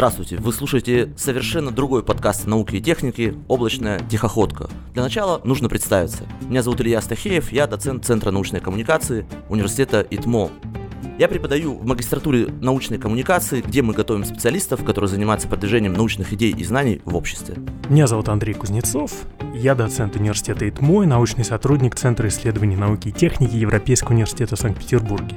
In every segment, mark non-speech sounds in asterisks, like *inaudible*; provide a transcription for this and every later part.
Здравствуйте, вы слушаете совершенно другой подкаст науки и техники «Облачная тихоходка». Для начала нужно представиться. Меня зовут Илья Стахеев, я доцент Центра научной коммуникации Университета ИТМО. Я преподаю в магистратуре научной коммуникации, где мы готовим специалистов, которые занимаются продвижением научных идей и знаний в обществе. Меня зовут Андрей Кузнецов, я доцент университета ИТМО и научный сотрудник Центра исследований науки и техники Европейского университета в Санкт-Петербурге.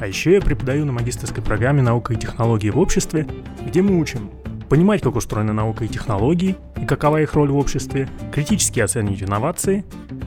А еще я преподаю на магистрской программе «Наука и технологии в обществе», где мы учим понимать, как устроена наука и технологии, и какова их роль в обществе, критически оценивать инновации,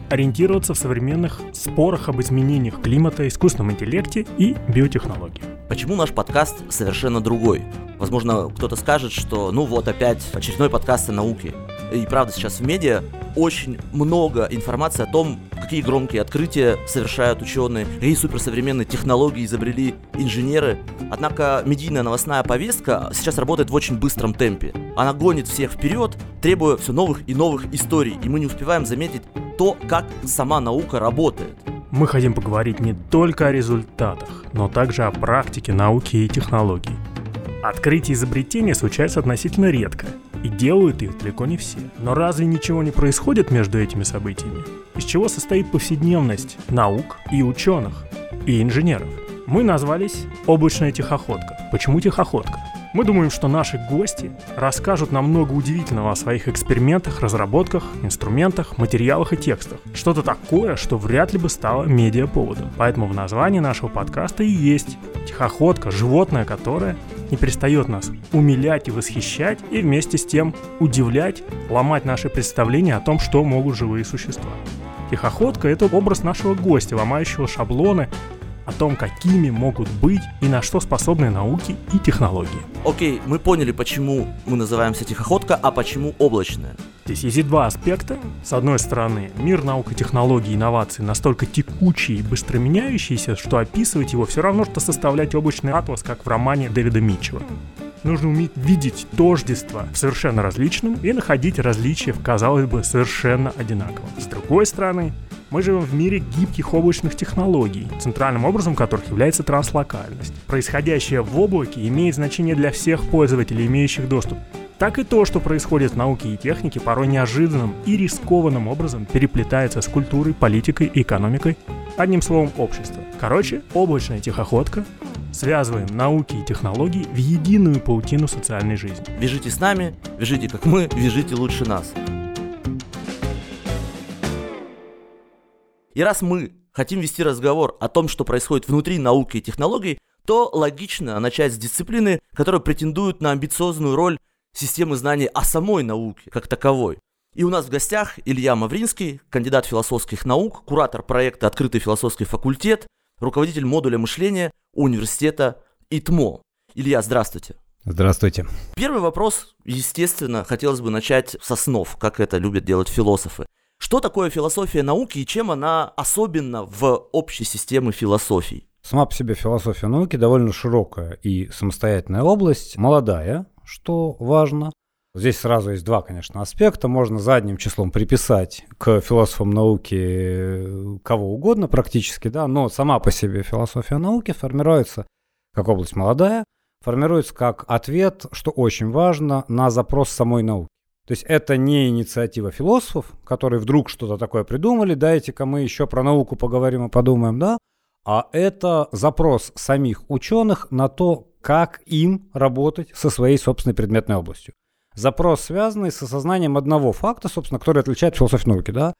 ориентироваться в современных спорах об изменениях климата, искусственном интеллекте и биотехнологии. Почему наш подкаст совершенно другой? Возможно, кто-то скажет, что ну вот опять очередной подкаст о науке. И правда, сейчас в медиа очень много информации о том, какие громкие открытия совершают ученые, какие суперсовременные технологии изобрели инженеры. Однако медийная новостная повестка сейчас работает в очень быстром темпе. Она гонит всех вперед, требуя все новых и новых историй, и мы не успеваем заметить то, как сама наука работает. Мы хотим поговорить не только о результатах, но также о практике науки и технологий. Открытие изобретения случается относительно редко, и делают их далеко не все. Но разве ничего не происходит между этими событиями? Из чего состоит повседневность наук и ученых, и инженеров? Мы назвались «Облачная тихоходка». Почему тихоходка? Мы думаем, что наши гости расскажут нам много удивительного о своих экспериментах, разработках, инструментах, материалах и текстах. Что-то такое, что вряд ли бы стало медиаповодом. Поэтому в названии нашего подкаста и есть тихоходка, животное, которое не перестает нас умилять и восхищать, и вместе с тем удивлять, ломать наши представления о том, что могут живые существа. Тихоходка — это образ нашего гостя, ломающего шаблоны, о том, какими могут быть и на что способны науки и технологии. Окей, мы поняли, почему мы называемся тихоходка, а почему облачная. Здесь есть два аспекта. С одной стороны, мир наук и технологий и инноваций настолько текучий и быстро меняющийся, что описывать его все равно, что составлять облачный атлас, как в романе Дэвида Митчелла. Нужно уметь видеть тождество в совершенно различном и находить различия в, казалось бы, совершенно одинаковом. С другой стороны, мы живем в мире гибких облачных технологий, центральным образом которых является транслокальность. Происходящее в облаке имеет значение для всех пользователей, имеющих доступ. Так и то, что происходит в науке и технике, порой неожиданным и рискованным образом переплетается с культурой, политикой и экономикой, одним словом, общество. Короче, облачная тихоходка связываем науки и технологии в единую паутину социальной жизни. Вяжите с нами, вяжите как мы, вяжите лучше нас. И раз мы хотим вести разговор о том, что происходит внутри науки и технологий, то логично начать с дисциплины, которая претендует на амбициозную роль системы знаний о самой науке как таковой. И у нас в гостях Илья Мавринский, кандидат философских наук, куратор проекта «Открытый философский факультет», руководитель модуля мышления университета ИТМО. Илья, здравствуйте. Здравствуйте. Первый вопрос, естественно, хотелось бы начать с основ, как это любят делать философы. Что такое философия науки и чем она особенна в общей системе философий? Сама по себе философия науки довольно широкая и самостоятельная область, молодая, что важно. Здесь сразу есть два, конечно, аспекта. Можно задним числом приписать к философам науки э, кого угодно практически, да, но сама по себе философия науки формируется как область молодая, формируется как ответ, что очень важно, на запрос самой науки. То есть это не инициатива философов, которые вдруг что-то такое придумали, дайте-ка мы еще про науку поговорим и подумаем, да, а это запрос самих ученых на то, как им работать со своей собственной предметной областью. Запрос, связанный с осознанием одного факта, собственно, который отличает философию науки, да,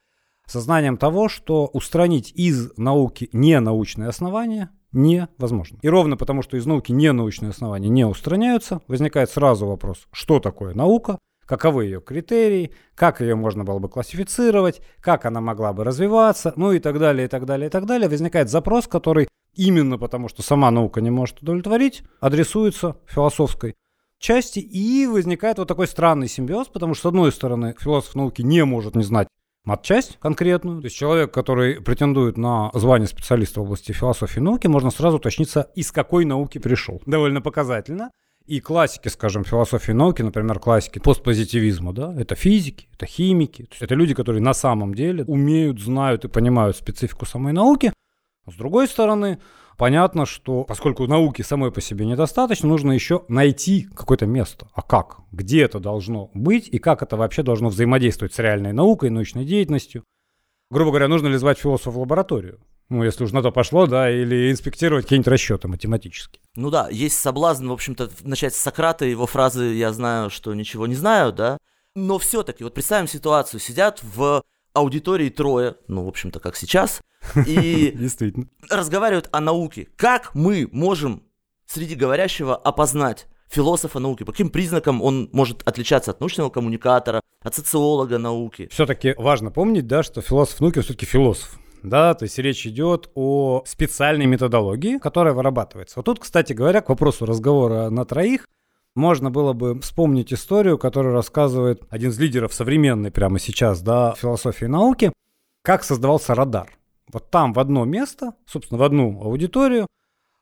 сознанием того, что устранить из науки ненаучные основания невозможно. И ровно потому, что из науки ненаучные основания не устраняются, возникает сразу вопрос, что такое наука, каковы ее критерии, как ее можно было бы классифицировать, как она могла бы развиваться, ну и так далее, и так далее, и так далее. Возникает запрос, который именно потому, что сама наука не может удовлетворить, адресуется философской части, и возникает вот такой странный симбиоз, потому что, с одной стороны, философ науки не может не знать матчасть конкретную. То есть человек, который претендует на звание специалиста в области философии и науки, можно сразу уточниться, из какой науки пришел. Довольно показательно и классики, скажем, философии науки, например, классики постпозитивизма, да, это физики, это химики, это люди, которые на самом деле умеют, знают и понимают специфику самой науки. С другой стороны, понятно, что поскольку науки самой по себе недостаточно, нужно еще найти какое-то место. А как? Где это должно быть и как это вообще должно взаимодействовать с реальной наукой, научной деятельностью? Грубо говоря, нужно ли звать философа в лабораторию? Ну, если уж на то пошло, да, или инспектировать какие-нибудь расчеты математические. Ну да, есть соблазн, в общем-то, начать с Сократа, его фразы «я знаю, что ничего не знаю», да, но все-таки, вот представим ситуацию, сидят в аудитории трое, ну, в общем-то, как сейчас, и *laughs* Действительно. разговаривают о науке. Как мы можем среди говорящего опознать философа науки? По каким признакам он может отличаться от научного коммуникатора, от социолога науки? Все-таки важно помнить, да, что философ науки все-таки философ. Да, то есть речь идет о специальной методологии, которая вырабатывается. Вот тут, кстати говоря, к вопросу разговора на троих, можно было бы вспомнить историю, которую рассказывает один из лидеров современной прямо сейчас, да, философии науки, как создавался радар. Вот там в одно место, собственно, в одну аудиторию,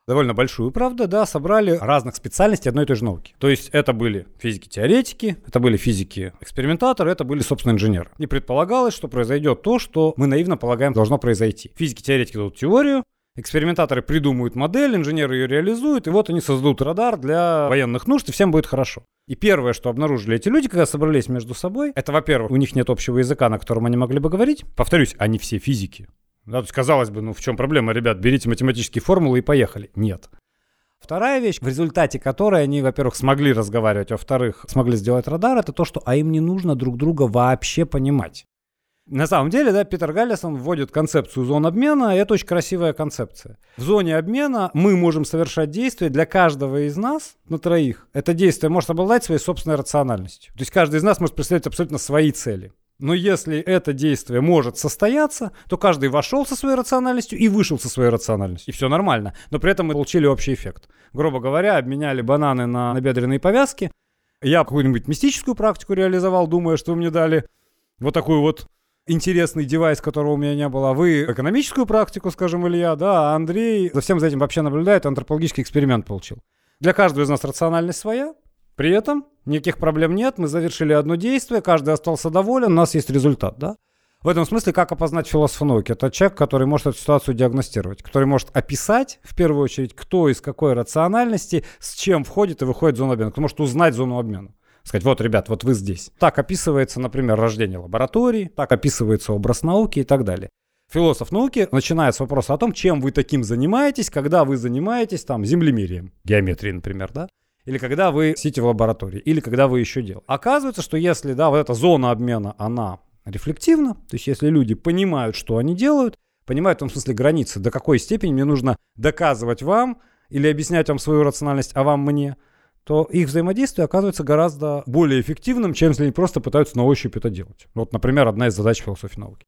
довольно большую, правда, да, собрали разных специальностей одной и той же науки. То есть это были физики-теоретики, это были физики-экспериментаторы, это были, собственно, инженеры. И предполагалось, что произойдет то, что мы наивно полагаем должно произойти. Физики-теоретики дадут теорию, Экспериментаторы придумают модель, инженеры ее реализуют, и вот они создадут радар для военных нужд, и всем будет хорошо. И первое, что обнаружили эти люди, когда собрались между собой, это, во-первых, у них нет общего языка, на котором они могли бы говорить. Повторюсь, они все физики. Да, то есть, казалось бы, ну в чем проблема, ребят, берите математические формулы и поехали. Нет. Вторая вещь, в результате которой они, во-первых, смогли разговаривать, а во-вторых, смогли сделать радар, это то, что а им не нужно друг друга вообще понимать. На самом деле, да, Питер Галлисон вводит концепцию зон обмена, и это очень красивая концепция. В зоне обмена мы можем совершать действия для каждого из нас, на троих. Это действие может обладать своей собственной рациональностью. То есть каждый из нас может представлять абсолютно свои цели. Но если это действие может состояться, то каждый вошел со своей рациональностью и вышел со своей рациональностью. И все нормально. Но при этом мы получили общий эффект. Грубо говоря, обменяли бананы на набедренные повязки. Я какую-нибудь мистическую практику реализовал, думая, что вы мне дали вот такую вот интересный девайс, которого у меня не было. Вы экономическую практику, скажем, Илья, да, а Андрей за всем за этим вообще наблюдает, антропологический эксперимент получил. Для каждого из нас рациональность своя, при этом никаких проблем нет, мы завершили одно действие, каждый остался доволен, у нас есть результат, да? В этом смысле, как опознать философа науки? Это человек, который может эту ситуацию диагностировать, который может описать, в первую очередь, кто из какой рациональности, с чем входит и выходит в зону обмена, кто может узнать зону обмена. Сказать, вот, ребят, вот вы здесь. Так описывается, например, рождение лаборатории, так описывается образ науки и так далее. Философ науки начинает с вопроса о том, чем вы таким занимаетесь, когда вы занимаетесь там землемерием, геометрией, например, да? Или когда вы сидите в лаборатории, или когда вы еще делаете. Оказывается, что если, да, вот эта зона обмена, она рефлективна, то есть если люди понимают, что они делают, понимают в том смысле границы, до какой степени мне нужно доказывать вам или объяснять вам свою рациональность, а вам мне – то их взаимодействие оказывается гораздо более эффективным, чем если они просто пытаются на ощупь это делать. Вот, например, одна из задач философии науки.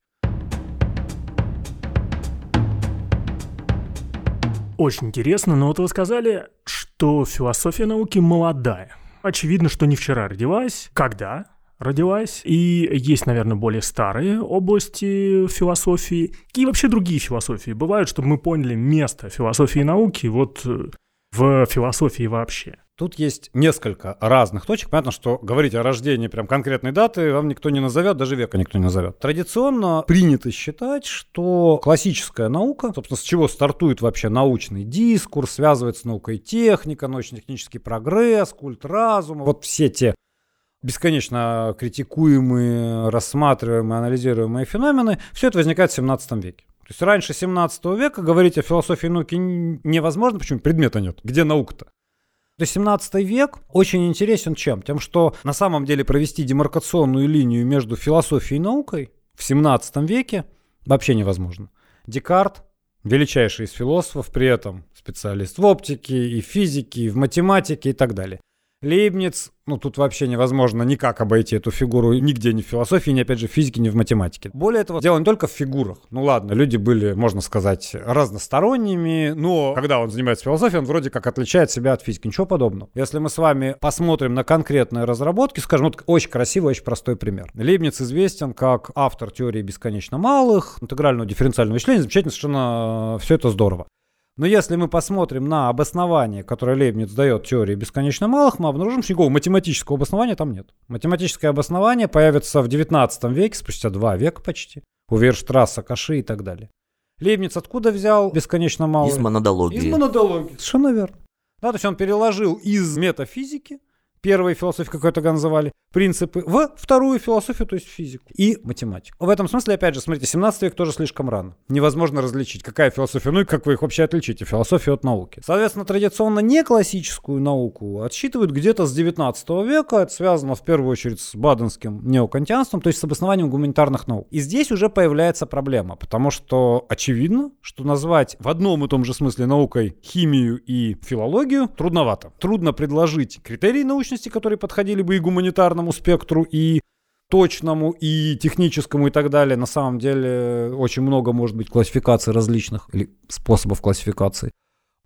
Очень интересно, но вот вы сказали, что философия науки молодая. Очевидно, что не вчера родилась. Когда родилась? И есть, наверное, более старые области философии. Какие вообще другие философии бывают, чтобы мы поняли место философии и науки вот э, в философии вообще? Тут есть несколько разных точек. Понятно, что говорить о рождении прям конкретной даты вам никто не назовет, даже века никто не назовет. Традиционно принято считать, что классическая наука, собственно, с чего стартует вообще научный дискурс, связывается с наукой техника, научно-технический прогресс, культ разума, вот все те бесконечно критикуемые, рассматриваемые, анализируемые феномены, все это возникает в 17 веке. То есть раньше 17 века говорить о философии науки невозможно, почему предмета нет. Где наука-то? То есть 17 век очень интересен чем? Тем, что на самом деле провести демаркационную линию между философией и наукой в 17 веке вообще невозможно. Декарт, величайший из философов, при этом специалист в оптике, и физике, и в математике и так далее. Лейбниц, ну тут вообще невозможно никак обойти эту фигуру нигде, ни в философии, ни опять же в физике, ни в математике. Более того, дело не только в фигурах. Ну ладно, люди были, можно сказать, разносторонними, но когда он занимается философией, он вроде как отличает себя от физики. Ничего подобного. Если мы с вами посмотрим на конкретные разработки, скажем, вот очень красивый, очень простой пример. Лейбниц известен как автор теории бесконечно малых, интегрального дифференциального вычисления, замечательно, совершенно все это здорово. Но если мы посмотрим на обоснование, которое Лейбниц дает теории бесконечно малых, мы обнаружим, что никакого математического обоснования там нет. Математическое обоснование появится в 19 веке, спустя два века почти, у Верштрасса, Каши и так далее. Лейбниц откуда взял бесконечно мало? Из монодологии. Из монодологии. Совершенно верно. Да, то есть он переложил из метафизики первой философии, как это называли, принципы, в вторую философию, то есть физику и математику. В этом смысле, опять же, смотрите, 17 век тоже слишком рано. Невозможно различить, какая философия, ну и как вы их вообще отличите, философию от науки. Соответственно, традиционно не классическую науку отсчитывают где-то с 19 века. Это связано в первую очередь с баденским неокантианством, то есть с обоснованием гуманитарных наук. И здесь уже появляется проблема, потому что очевидно, что назвать в одном и том же смысле наукой химию и филологию трудновато. Трудно предложить критерии научности, которые подходили бы и гуманитарным полному спектру и точному и техническому и так далее. На самом деле очень много может быть классификаций различных или способов классификации.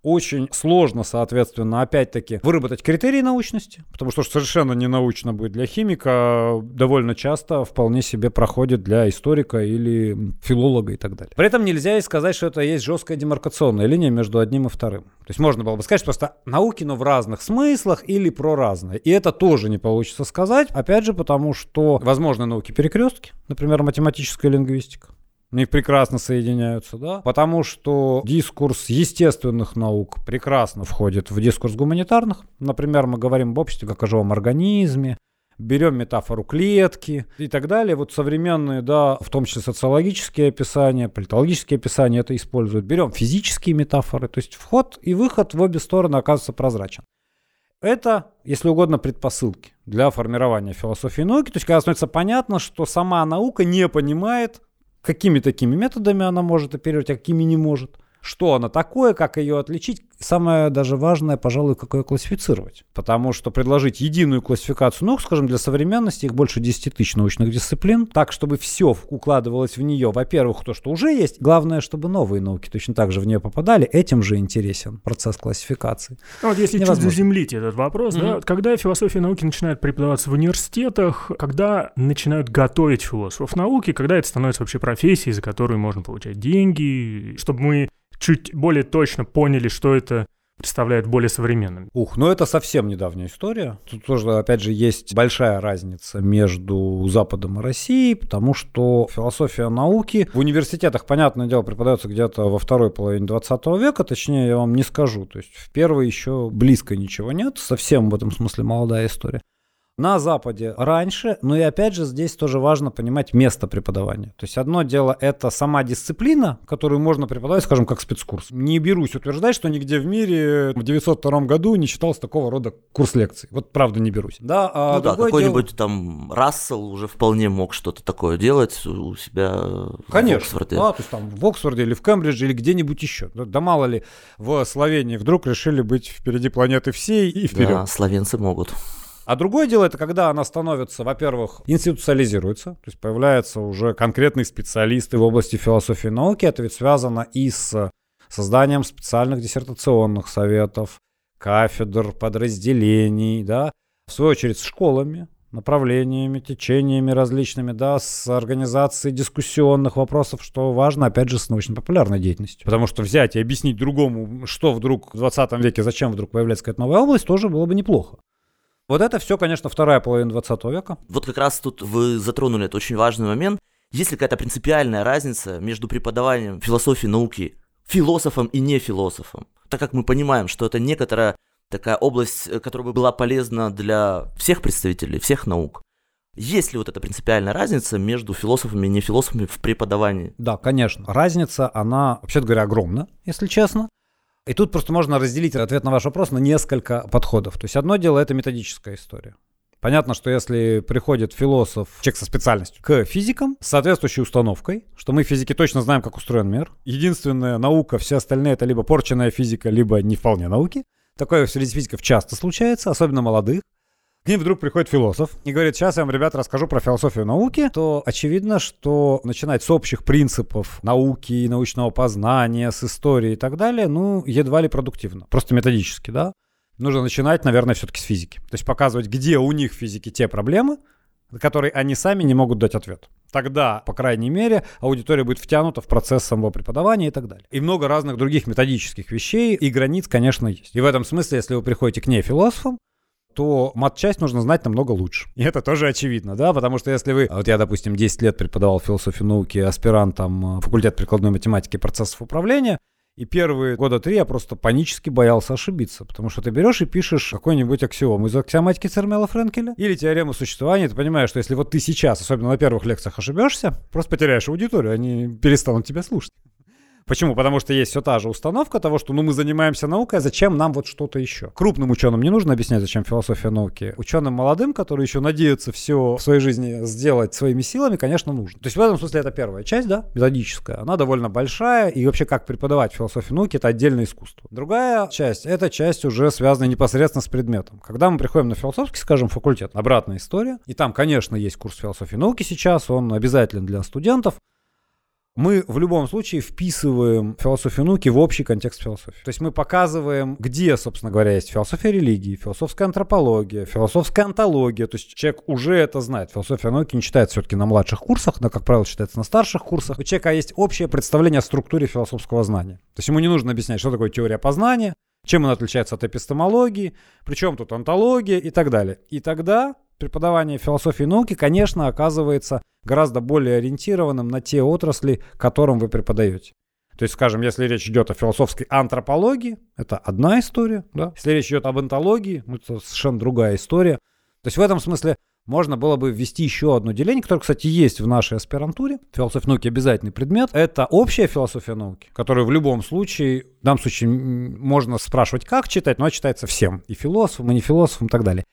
Очень сложно, соответственно, опять-таки выработать критерии научности, потому что совершенно не научно будет для химика, а довольно часто вполне себе проходит для историка или филолога и так далее. При этом нельзя и сказать, что это есть жесткая демаркационная линия между одним и вторым. То есть можно было бы сказать, что просто науки, но в разных смыслах или про разное. И это тоже не получится сказать, опять же, потому что возможны науки перекрестки, например, математическая лингвистика. Они прекрасно соединяются, да, потому что дискурс естественных наук прекрасно входит в дискурс гуманитарных. Например, мы говорим об обществе как о живом организме, берем метафору клетки и так далее. Вот современные, да, в том числе социологические описания, политологические описания это используют. Берем физические метафоры, то есть вход и выход в обе стороны оказывается прозрачен. Это, если угодно, предпосылки для формирования философии науки. То есть, когда становится понятно, что сама наука не понимает какими такими методами она может оперировать, а какими не может. Что она такое, как ее отличить, самое даже важное, пожалуй, как ее классифицировать. Потому что предложить единую классификацию наук, скажем, для современности, их больше 10 тысяч научных дисциплин, так, чтобы все укладывалось в нее. Во-первых, то, что уже есть. Главное, чтобы новые науки точно так же в нее попадали. Этим же интересен процесс классификации. Ну, вот если Невозможно. чуть заземлить этот вопрос, mm-hmm. да, когда философия науки начинает преподаваться в университетах, когда начинают готовить философов науки, когда это становится вообще профессией, за которую можно получать деньги, чтобы мы чуть более точно поняли, что это представляет более современным. Ух, ну это совсем недавняя история. Тут тоже, опять же, есть большая разница между Западом и Россией, потому что философия науки в университетах, понятное дело, преподается где-то во второй половине 20 века, точнее, я вам не скажу. То есть в первой еще близко ничего нет, совсем в этом смысле молодая история на Западе раньше, но и опять же здесь тоже важно понимать место преподавания. То есть одно дело это сама дисциплина, которую можно преподавать, скажем, как спецкурс. Не берусь утверждать, что нигде в мире в 902 году не читался такого рода курс лекций. Вот правда не берусь. Да, а ну да, какой-нибудь дело... там Рассел уже вполне мог что-то такое делать у себя Конечно, в Оксфорде. Да, то есть там в Оксфорде или в Кембридже или где-нибудь еще. Да, да мало ли в Словении вдруг решили быть впереди планеты всей и вперед. Да, словенцы могут. А другое дело, это когда она становится, во-первых, институциализируется, то есть появляются уже конкретные специалисты в области философии и науки. Это ведь связано и с созданием специальных диссертационных советов, кафедр, подразделений, да, в свою очередь с школами, направлениями, течениями различными, да, с организацией дискуссионных вопросов, что важно, опять же, с научно-популярной деятельностью. Потому что взять и объяснить другому, что вдруг в 20 веке, зачем вдруг появляется какая-то новая область, тоже было бы неплохо. Вот это все, конечно, вторая половина 20 века. Вот как раз тут вы затронули этот очень важный момент. Есть ли какая-то принципиальная разница между преподаванием философии науки философом и не философом? Так как мы понимаем, что это некоторая такая область, э, которая бы была полезна для всех представителей, всех наук. Есть ли вот эта принципиальная разница между философами и не философами в преподавании? Да, конечно. Разница, она, вообще говоря, огромна, если честно. И тут просто можно разделить ответ на ваш вопрос на несколько подходов. То есть одно дело это методическая история. Понятно, что если приходит философ, человек со специальностью, к физикам с соответствующей установкой, что мы физики точно знаем, как устроен мир. Единственная наука, все остальные это либо порченная физика, либо не вполне науки. Такое среди физиков часто случается, особенно молодых. К ним вдруг приходит философ и говорит, сейчас я вам, ребята, расскажу про философию науки, то очевидно, что начинать с общих принципов науки, научного познания, с истории и так далее, ну, едва ли продуктивно. Просто методически, да. Нужно начинать, наверное, все-таки с физики. То есть показывать, где у них в физике те проблемы, на которые они сами не могут дать ответ. Тогда, по крайней мере, аудитория будет втянута в процесс самого преподавания и так далее. И много разных других методических вещей и границ, конечно, есть. И в этом смысле, если вы приходите к нефилософам, то мат-часть нужно знать намного лучше. И это тоже очевидно, да, потому что если вы... Вот я, допустим, 10 лет преподавал философию науки аспирантом э, факультет прикладной математики процессов управления, и первые года три я просто панически боялся ошибиться, потому что ты берешь и пишешь какой-нибудь аксиом из аксиоматики Цермела Френкеля или теорему существования, ты понимаешь, что если вот ты сейчас, особенно на первых лекциях, ошибешься, просто потеряешь аудиторию, они перестанут тебя слушать. Почему? Потому что есть все та же установка того, что ну, мы занимаемся наукой, а зачем нам вот что-то еще? Крупным ученым не нужно объяснять, зачем философия науки. Ученым молодым, которые еще надеются все в своей жизни сделать своими силами, конечно, нужно. То есть в этом смысле это первая часть, да, методическая. Она довольно большая, и вообще как преподавать философию науки, это отдельное искусство. Другая часть, это часть уже связанная непосредственно с предметом. Когда мы приходим на философский, скажем, факультет, обратная история, и там, конечно, есть курс философии науки сейчас, он обязателен для студентов, мы в любом случае вписываем философию науки в общий контекст философии. То есть мы показываем, где, собственно говоря, есть философия религии, философская антропология, философская антология. То есть человек уже это знает. Философия науки не читается все-таки на младших курсах, но, как правило, читается на старших курсах. У человека есть общее представление о структуре философского знания. То есть ему не нужно объяснять, что такое теория познания, чем она отличается от эпистемологии, причем тут антология и так далее. И тогда преподавание философии и науки, конечно, оказывается гораздо более ориентированным на те отрасли, которым вы преподаете. То есть, скажем, если речь идет о философской антропологии, это одна история, да? Если речь идет об антологии, это совершенно другая история. То есть в этом смысле можно было бы ввести еще одно деление, которое, кстати, есть в нашей аспирантуре. Философия науки обязательный предмет. Это общая философия науки, которую в любом случае, в данном случае можно спрашивать, как читать, но читается всем. И философам, и не философам и так далее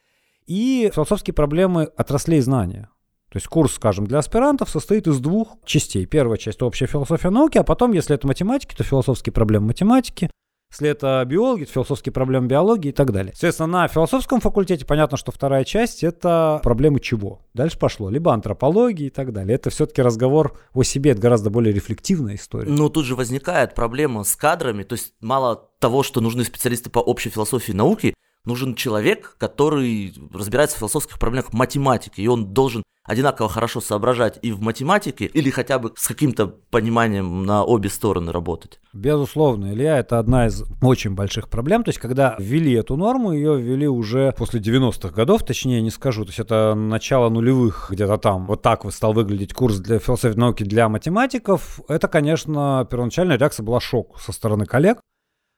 и философские проблемы отраслей знания. То есть курс, скажем, для аспирантов состоит из двух частей. Первая часть – общая философия науки, а потом, если это математики, то философские проблемы математики, если это биологи, то философские проблемы биологии и так далее. Соответственно, на философском факультете понятно, что вторая часть — это проблемы чего? Дальше пошло. Либо антропологии и так далее. Это все-таки разговор о себе, это гораздо более рефлективная история. Но тут же возникает проблема с кадрами, то есть мало того, что нужны специалисты по общей философии науки, нужен человек, который разбирается в философских проблемах математики, и он должен одинаково хорошо соображать и в математике, или хотя бы с каким-то пониманием на обе стороны работать. Безусловно, Илья, это одна из очень больших проблем. То есть, когда ввели эту норму, ее ввели уже после 90-х годов, точнее не скажу, то есть это начало нулевых, где-то там. Вот так вот стал выглядеть курс для философии науки для математиков. Это, конечно, первоначальная реакция была шок со стороны коллег.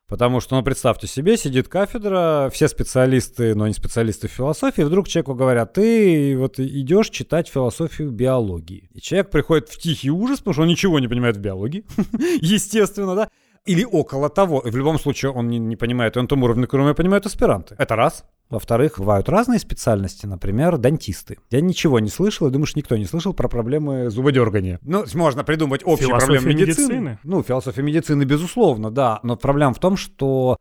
Потому что, ну, представьте себе, сидит кафедра, все специалисты, но не специалисты в философии, вдруг человеку говорят, ты вот идешь читать философию биологии. И человек приходит в тихий ужас, потому что он ничего не понимает в биологии, *laughs* естественно, да, или около того. И в любом случае он не, не понимает на том уровне, котором понимают аспиранты. Это раз. Во-вторых, бывают разные специальности, например, дантисты. Я ничего не слышал, и думаю, что никто не слышал про проблемы зубодергания. Ну, можно придумать общие философия проблемы медицины. медицины. Ну, философия медицины, безусловно, да. Но проблема в том, что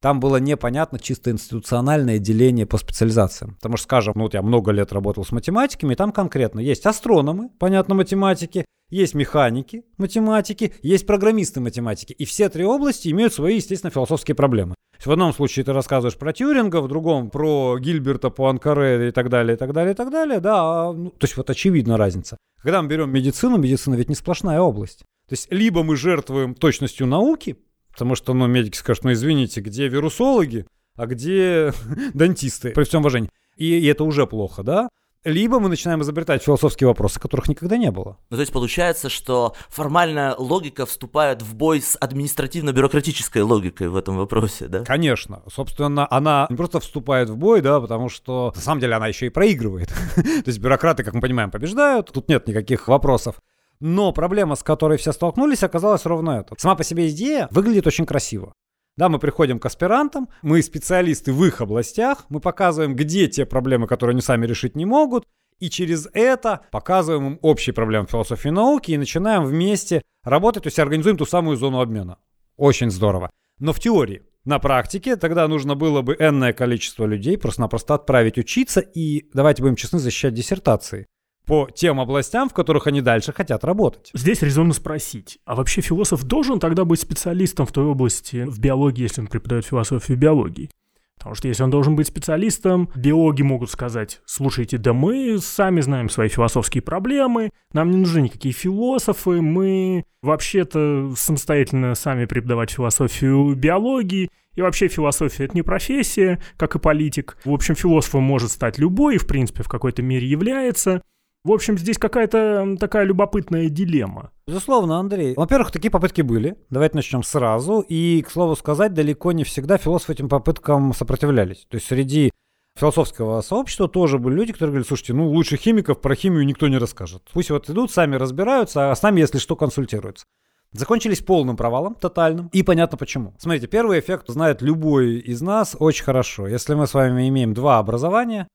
там было непонятно чисто институциональное деление по специализациям. Потому что, скажем, ну вот я много лет работал с математиками, и там конкретно есть астрономы, понятно, математики, есть механики математики, есть программисты математики. И все три области имеют свои, естественно, философские проблемы. В одном случае ты рассказываешь про Тьюринга, в другом про Гильберта, Пуанкаре и так далее, и так далее, и так далее. Да, ну, то есть вот очевидна разница. Когда мы берем медицину, медицина ведь не сплошная область. То есть либо мы жертвуем точностью науки, потому что ну, медики скажут, ну извините, где вирусологи, а где *laughs* дантисты, при всем уважении. И, и это уже плохо, да? Либо мы начинаем изобретать философские вопросы, которых никогда не было. Ну, то есть получается, что формальная логика вступает в бой с административно-бюрократической логикой в этом вопросе, да? Конечно. Собственно, она не просто вступает в бой, да, потому что на самом деле она еще и проигрывает. *laughs* То есть бюрократы, как мы понимаем, побеждают, тут нет никаких вопросов. Но проблема, с которой все столкнулись, оказалась ровно эта. Сама по себе идея выглядит очень красиво. Да, мы приходим к аспирантам, мы специалисты в их областях, мы показываем, где те проблемы, которые они сами решить не могут, и через это показываем им общие проблемы философии и науки и начинаем вместе работать, то есть организуем ту самую зону обмена. Очень здорово. Но в теории. На практике тогда нужно было бы энное количество людей просто-напросто отправить учиться и, давайте будем честны, защищать диссертации по тем областям, в которых они дальше хотят работать. Здесь резонно спросить, а вообще философ должен тогда быть специалистом в той области, в биологии, если он преподает философию биологии? Потому что если он должен быть специалистом, биологи могут сказать, слушайте, да мы сами знаем свои философские проблемы, нам не нужны никакие философы, мы вообще-то самостоятельно сами преподавать философию биологии, И вообще философия — это не профессия, как и политик. В общем, философом может стать любой, и в принципе в какой-то мере является. В общем, здесь какая-то такая любопытная дилемма. Безусловно, Андрей. Во-первых, такие попытки были. Давайте начнем сразу. И, к слову сказать, далеко не всегда философы этим попыткам сопротивлялись. То есть среди философского сообщества тоже были люди, которые говорили, слушайте, ну лучше химиков про химию никто не расскажет. Пусть вот идут, сами разбираются, а с нами, если что, консультируются закончились полным провалом, тотальным. И понятно почему. Смотрите, первый эффект знает любой из нас очень хорошо. Если мы с вами имеем два образования,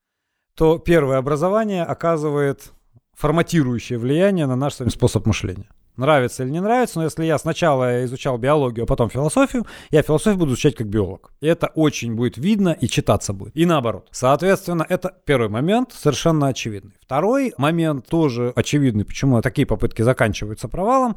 то первое образование оказывает форматирующее влияние на наш способ мышления. Нравится или не нравится, но если я сначала изучал биологию, а потом философию, я философию буду изучать как биолог. И это очень будет видно и читаться будет. И наоборот. Соответственно, это первый момент, совершенно очевидный. Второй момент тоже очевидный, почему такие попытки заканчиваются провалом,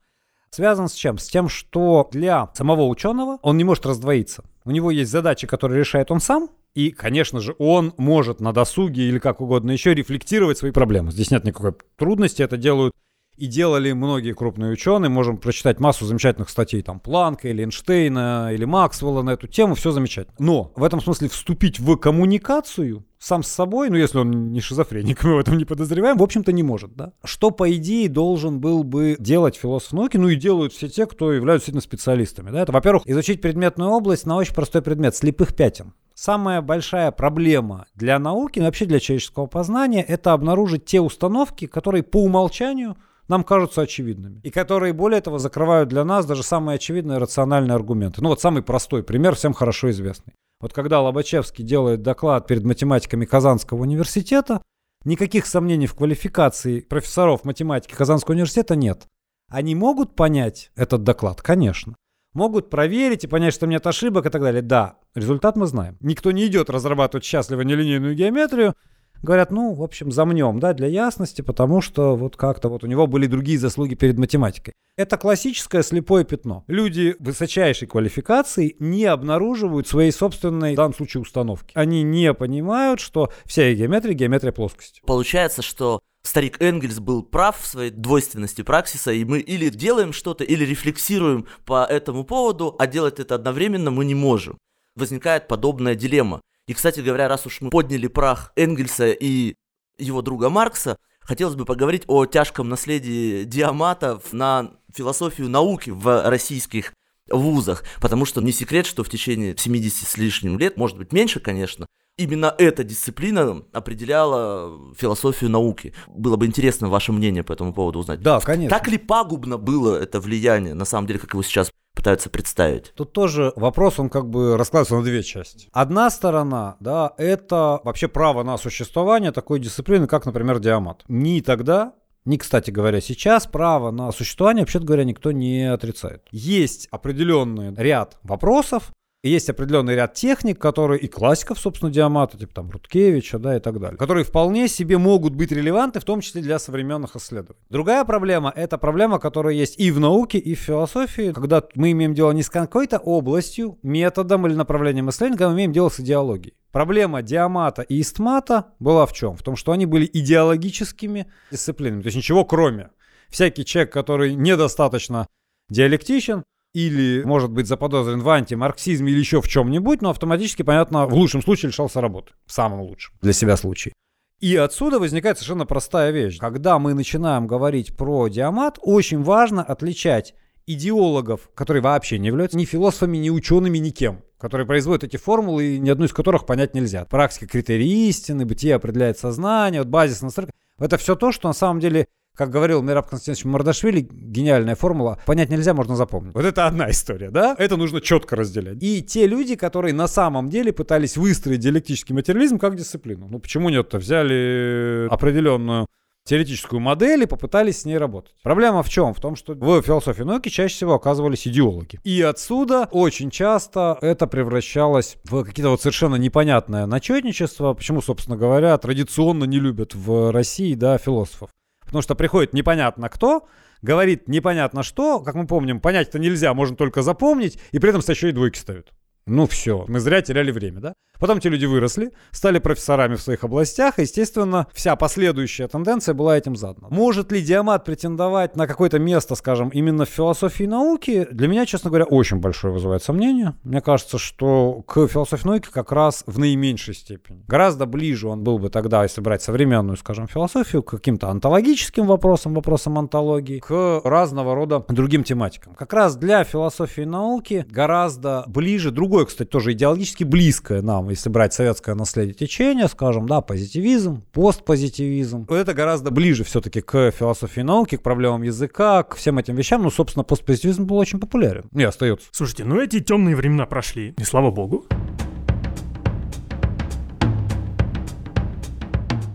связан с чем? С тем, что для самого ученого он не может раздвоиться. У него есть задачи, которые решает он сам, и, конечно же, он может на досуге или как угодно еще рефлектировать свои проблемы. Здесь нет никакой трудности, это делают и делали многие крупные ученые. Можем прочитать массу замечательных статей там Планка или Эйнштейна или Максвелла на эту тему, все замечательно. Но в этом смысле вступить в коммуникацию сам с собой, ну если он не шизофреник, *laughs* мы в этом не подозреваем, в общем-то не может, да. Что, по идее, должен был бы делать философ науки, ну и делают все те, кто являются действительно специалистами, да. Это, во-первых, изучить предметную область на очень простой предмет, слепых пятен. Самая большая проблема для науки, вообще для человеческого познания, это обнаружить те установки, которые по умолчанию нам кажутся очевидными. И которые, более того, закрывают для нас даже самые очевидные рациональные аргументы. Ну вот самый простой пример, всем хорошо известный. Вот когда Лобачевский делает доклад перед математиками Казанского университета, никаких сомнений в квалификации профессоров математики Казанского университета нет. Они могут понять этот доклад? Конечно. Могут проверить и понять, что нет ошибок и так далее. Да, результат мы знаем. Никто не идет разрабатывать счастливо нелинейную геометрию, говорят, ну, в общем, замнем, да, для ясности, потому что вот как-то вот у него были другие заслуги перед математикой. Это классическое слепое пятно. Люди высочайшей квалификации не обнаруживают своей собственной, в данном случае, установки. Они не понимают, что вся геометрия — геометрия плоскости. Получается, что старик Энгельс был прав в своей двойственности праксиса, и мы или делаем что-то, или рефлексируем по этому поводу, а делать это одновременно мы не можем. Возникает подобная дилемма. И, кстати говоря, раз уж мы подняли прах Энгельса и его друга Маркса, хотелось бы поговорить о тяжком наследии диаматов на философию науки в российских вузах, потому что не секрет, что в течение 70 с лишним лет, может быть меньше, конечно, именно эта дисциплина определяла философию науки. Было бы интересно ваше мнение по этому поводу узнать. Да, конечно. Так ли пагубно было это влияние, на самом деле, как его сейчас пытаются представить? Тут тоже вопрос, он как бы раскладывается на две части. Одна сторона, да, это вообще право на существование такой дисциплины, как, например, диамат. Ни тогда, ни, кстати говоря, сейчас право на существование, вообще-то говоря, никто не отрицает. Есть определенный ряд вопросов, есть определенный ряд техник, которые и классиков, собственно, Диамата, типа там Руткевича, да, и так далее, которые вполне себе могут быть релевантны, в том числе для современных исследований. Другая проблема — это проблема, которая есть и в науке, и в философии, когда мы имеем дело не с какой-то областью, методом или направлением исследования, когда мы имеем дело с идеологией. Проблема диамата и истмата была в чем? В том, что они были идеологическими дисциплинами. То есть ничего кроме. Всякий человек, который недостаточно диалектичен, или, может быть, заподозрен в антимарксизме или еще в чем-нибудь, но автоматически, понятно, в лучшем случае лишался работы. В самом лучшем для себя случае. И отсюда возникает совершенно простая вещь. Когда мы начинаем говорить про диамат, очень важно отличать идеологов, которые вообще не являются ни философами, ни учеными, ни кем, которые производят эти формулы, ни одну из которых понять нельзя. Практика критерии истины, бытие определяет сознание, вот базис настройка. Это все то, что на самом деле как говорил Мираб Константинович Мардашвили, гениальная формула, понять нельзя, можно запомнить. Вот это одна история, да? Это нужно четко разделять. И те люди, которые на самом деле пытались выстроить диалектический материализм как дисциплину. Ну почему нет-то? Взяли определенную теоретическую модель и попытались с ней работать. Проблема в чем? В том, что в философии науки чаще всего оказывались идеологи. И отсюда очень часто это превращалось в какие-то вот совершенно непонятное начетничество. Почему, собственно говоря, традиционно не любят в России, да, философов. Потому что приходит непонятно кто, говорит непонятно что, как мы помним, понять это нельзя, можно только запомнить, и при этом еще и двойки ставят. Ну все, мы зря теряли время, да? Потом те люди выросли, стали профессорами в своих областях, и, естественно, вся последующая тенденция была этим задана. Может ли Диамат претендовать на какое-то место, скажем, именно в философии науки? Для меня, честно говоря, очень большое вызывает сомнение. Мне кажется, что к философии науки как раз в наименьшей степени. Гораздо ближе он был бы тогда, если брать современную, скажем, философию, к каким-то онтологическим вопросам, вопросам онтологии, к разного рода другим тематикам. Как раз для философии науки гораздо ближе, другое, кстати, тоже идеологически близкое нам если брать советское наследие течения, скажем, да, позитивизм, постпозитивизм, это гораздо ближе все-таки к философии науки, к проблемам языка, к всем этим вещам. Ну, собственно, постпозитивизм был очень популярен и остается. Слушайте, ну эти темные времена прошли, и слава богу.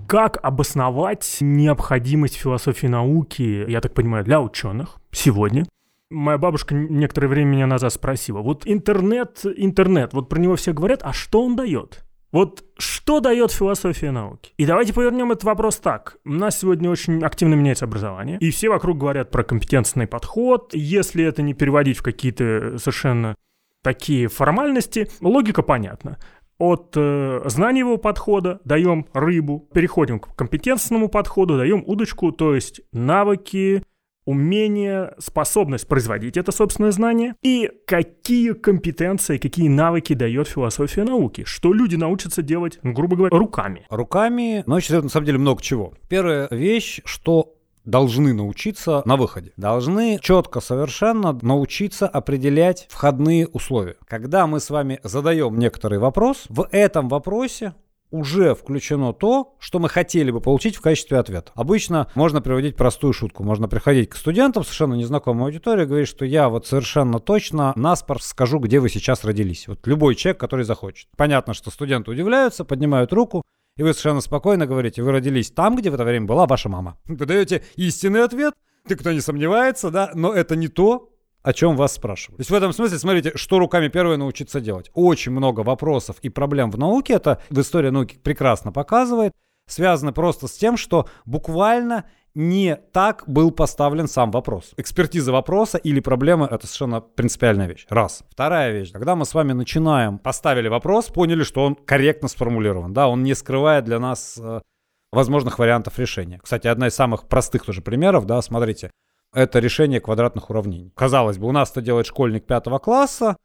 Как обосновать необходимость философии науки, я так понимаю, для ученых сегодня? Моя бабушка некоторое время меня назад спросила, вот интернет, интернет, вот про него все говорят, а что он дает? Вот что дает философия науки? И давайте повернем этот вопрос так. У нас сегодня очень активно меняется образование, и все вокруг говорят про компетентный подход. Если это не переводить в какие-то совершенно такие формальности, логика понятна. От э, знаниевого подхода даем рыбу, переходим к компетентному подходу, даем удочку, то есть навыки, умение, способность производить это собственное знание и какие компетенции, какие навыки дает философия науки, что люди научатся делать, грубо говоря, руками. Руками научатся на самом деле много чего. Первая вещь, что должны научиться на выходе. Должны четко совершенно научиться определять входные условия. Когда мы с вами задаем некоторый вопрос, в этом вопросе уже включено то, что мы хотели бы получить в качестве ответа. Обычно можно приводить простую шутку. Можно приходить к студентам, совершенно незнакомой аудитории, говорить, что я вот совершенно точно наспор скажу, где вы сейчас родились. Вот любой человек, который захочет. Понятно, что студенты удивляются, поднимают руку, и вы совершенно спокойно говорите, вы родились там, где в это время была ваша мама. *laughs* Вы даете истинный ответ, никто не сомневается, да, но это не то, о чем вас спрашивают. То есть в этом смысле, смотрите, что руками первое научиться делать. Очень много вопросов и проблем в науке, это в истории науки прекрасно показывает, связано просто с тем, что буквально не так был поставлен сам вопрос. Экспертиза вопроса или проблемы — это совершенно принципиальная вещь. Раз. Вторая вещь. Когда мы с вами начинаем, поставили вопрос, поняли, что он корректно сформулирован. Да, он не скрывает для нас э, возможных вариантов решения. Кстати, одна из самых простых тоже примеров, да, смотрите это решение квадратных уравнений. Казалось бы, у нас это делает школьник пятого класса,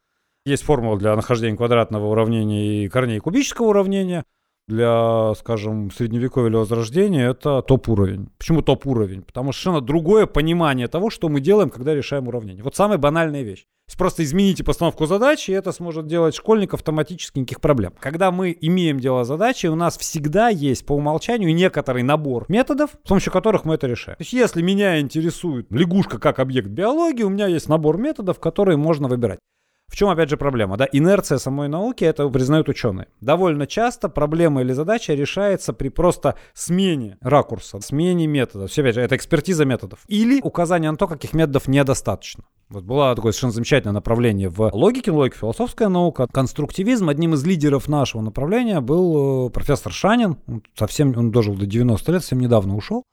есть формула для нахождения квадратного уравнения и корней кубического уравнения. Для, скажем, средневековья или возрождения это топ-уровень. Почему топ-уровень? Потому что совершенно другое понимание того, что мы делаем, когда решаем уравнение. Вот самая банальная вещь. Просто измените постановку задачи, и это сможет делать школьник автоматически, никаких проблем. Когда мы имеем дело с задачей, у нас всегда есть по умолчанию некоторый набор методов, с помощью которых мы это решаем. То есть если меня интересует лягушка как объект биологии, у меня есть набор методов, которые можно выбирать. В чем, опять же, проблема? Да? Инерция самой науки, это признают ученые. Довольно часто проблема или задача решается при просто смене ракурса, смене методов. Все, опять же, это экспертиза методов. Или указание на то, каких методов недостаточно. Вот было такое совершенно замечательное направление в логике, логика философская наука, конструктивизм. Одним из лидеров нашего направления был э, профессор Шанин. Он совсем, он дожил до 90 лет, совсем недавно ушел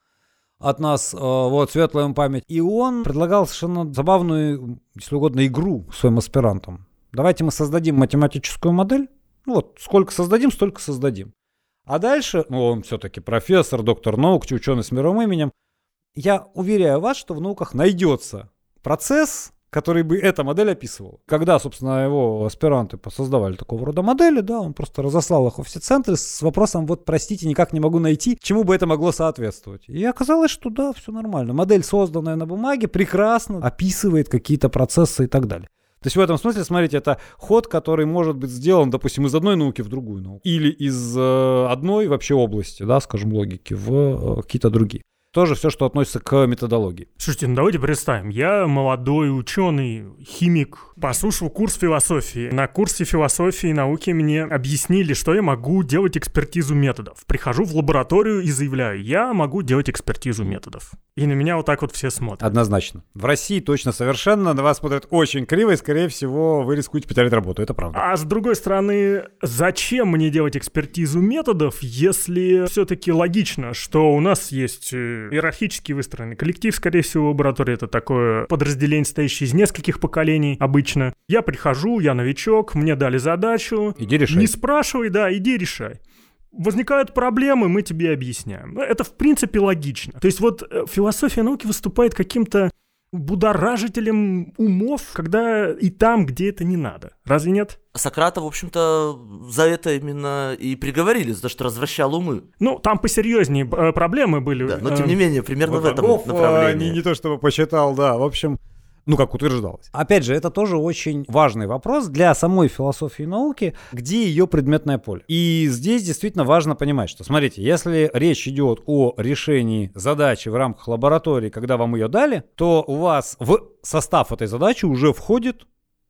от нас, э, вот, светлая ему память. И он предлагал совершенно забавную, если угодно, игру своим аспирантам. Давайте мы создадим математическую модель. Ну вот, сколько создадим, столько создадим. А дальше, ну, он все-таки профессор, доктор наук, ученый с мировым именем. Я уверяю вас, что в науках найдется процесс, который бы эта модель описывал. Когда, собственно, его аспиранты создавали такого рода модели, да, он просто разослал их во все центры с вопросом, вот, простите, никак не могу найти, чему бы это могло соответствовать. И оказалось, что да, все нормально. Модель, созданная на бумаге, прекрасно описывает какие-то процессы и так далее. То есть в этом смысле, смотрите, это ход, который может быть сделан, допустим, из одной науки в другую науку. Или из э, одной вообще области, да, скажем, логики в э, какие-то другие тоже все, что относится к методологии. Слушайте, ну давайте представим, я молодой ученый, химик, послушал курс философии. На курсе философии и науки мне объяснили, что я могу делать экспертизу методов. Прихожу в лабораторию и заявляю, я могу делать экспертизу методов. И на меня вот так вот все смотрят. Однозначно. В России точно совершенно на вас смотрят очень криво, и, скорее всего, вы рискуете потерять работу. Это правда. А с другой стороны, зачем мне делать экспертизу методов, если все-таки логично, что у нас есть э, иерархически выстроенный коллектив, скорее всего, лаборатория это такое подразделение, состоящее из нескольких поколений обычно. Я прихожу, я новичок, мне дали задачу. Иди решай. Не спрашивай, да, иди решай возникают проблемы, мы тебе объясняем. Это, в принципе, логично. То есть вот э, философия науки выступает каким-то будоражителем умов, когда и там, где это не надо. Разве нет? Сократа, в общем-то, за это именно и приговорили, за то, что развращал умы. Ну, там посерьезнее э, проблемы были. Да, но тем не менее, примерно Вот в этом направлении. а, Не, не то чтобы посчитал, да. В общем, ну, как утверждалось. Опять же, это тоже очень важный вопрос для самой философии науки, где ее предметное поле. И здесь действительно важно понимать, что, смотрите, если речь идет о решении задачи в рамках лаборатории, когда вам ее дали, то у вас в состав этой задачи уже входит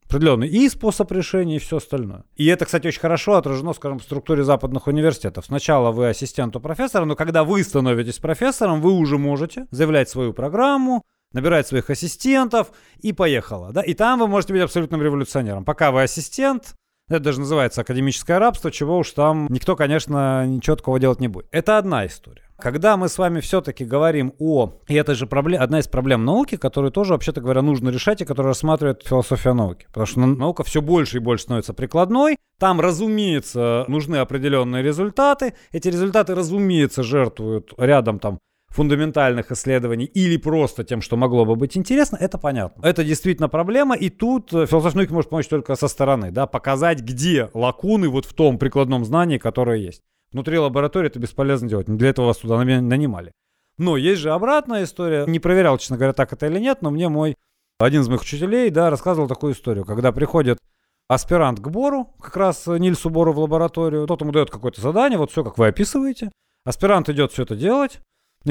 определенный и способ решения, и все остальное. И это, кстати, очень хорошо отражено, скажем, в структуре западных университетов. Сначала вы ассистент у профессора, но когда вы становитесь профессором, вы уже можете заявлять свою программу, набирать своих ассистентов и поехала. Да? И там вы можете быть абсолютным революционером. Пока вы ассистент, это даже называется академическое рабство, чего уж там никто, конечно, ничего такого делать не будет. Это одна история. Когда мы с вами все-таки говорим о... И это же проблем, одна из проблем науки, которую тоже, вообще-то говоря, нужно решать, и которую рассматривает философия науки. Потому что наука все больше и больше становится прикладной. Там, разумеется, нужны определенные результаты. Эти результаты, разумеется, жертвуют рядом там фундаментальных исследований или просто тем, что могло бы быть интересно, это понятно. Это действительно проблема, и тут э, философия науки может помочь только со стороны, да, показать, где лакуны вот в том прикладном знании, которое есть. Внутри лаборатории это бесполезно делать, для этого вас туда нанимали. Но есть же обратная история, не проверял, честно говоря, так это или нет, но мне мой, один из моих учителей, да, рассказывал такую историю, когда приходит аспирант к Бору, как раз Нильсу Бору в лабораторию, тот ему дает какое-то задание, вот все, как вы описываете, аспирант идет все это делать,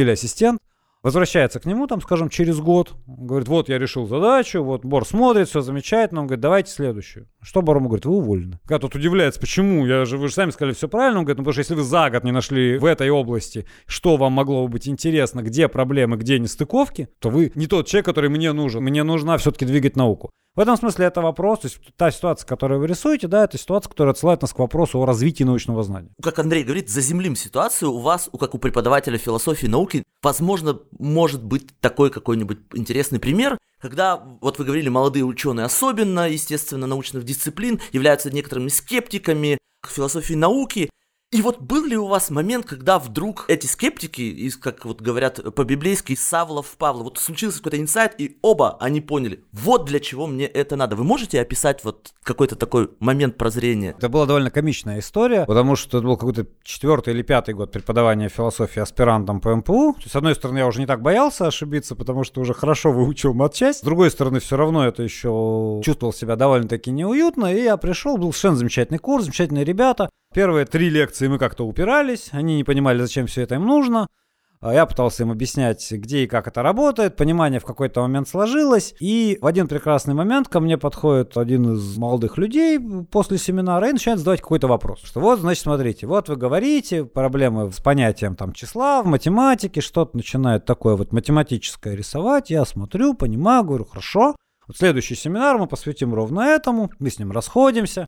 или ассистент, возвращается к нему, там, скажем, через год, говорит, вот я решил задачу, вот Бор смотрит, все замечательно, он говорит, давайте следующую. Что Бор ему говорит, вы уволены. Когда тот удивляется, почему, я же, вы же сами сказали все правильно, он говорит, ну потому что если вы за год не нашли в этой области, что вам могло бы быть интересно, где проблемы, где нестыковки, то вы не тот человек, который мне нужен, мне нужно все-таки двигать науку. В этом смысле это вопрос, то есть та ситуация, которую вы рисуете, да, это ситуация, которая отсылает нас к вопросу о развитии научного знания. Как Андрей говорит, заземлим ситуацию. У вас, как у преподавателя философии и науки, возможно, может быть такой какой-нибудь интересный пример, когда, вот вы говорили, молодые ученые, особенно, естественно, научных дисциплин, являются некоторыми скептиками философии науки, и вот был ли у вас момент, когда вдруг эти скептики, из, как вот говорят по-библейски, из Савла в Павла, вот случился какой-то инсайт, и оба они поняли, вот для чего мне это надо. Вы можете описать вот какой-то такой момент прозрения? Это была довольно комичная история, потому что это был какой-то четвертый или пятый год преподавания философии аспирантом по МПУ. То есть, с одной стороны, я уже не так боялся ошибиться, потому что уже хорошо выучил матчасть. С другой стороны, все равно это еще чувствовал себя довольно-таки неуютно, и я пришел, был совершенно замечательный курс, замечательные ребята. Первые три лекции мы как-то упирались, они не понимали, зачем все это им нужно. А Я пытался им объяснять, где и как это работает. Понимание в какой-то момент сложилось. И в один прекрасный момент ко мне подходит один из молодых людей после семинара и начинает задавать какой-то вопрос. Что вот, значит, смотрите, вот вы говорите, проблемы с понятием там числа в математике, что-то начинает такое вот математическое рисовать. Я смотрю, понимаю, говорю, хорошо. Вот следующий семинар мы посвятим ровно этому. Мы с ним расходимся.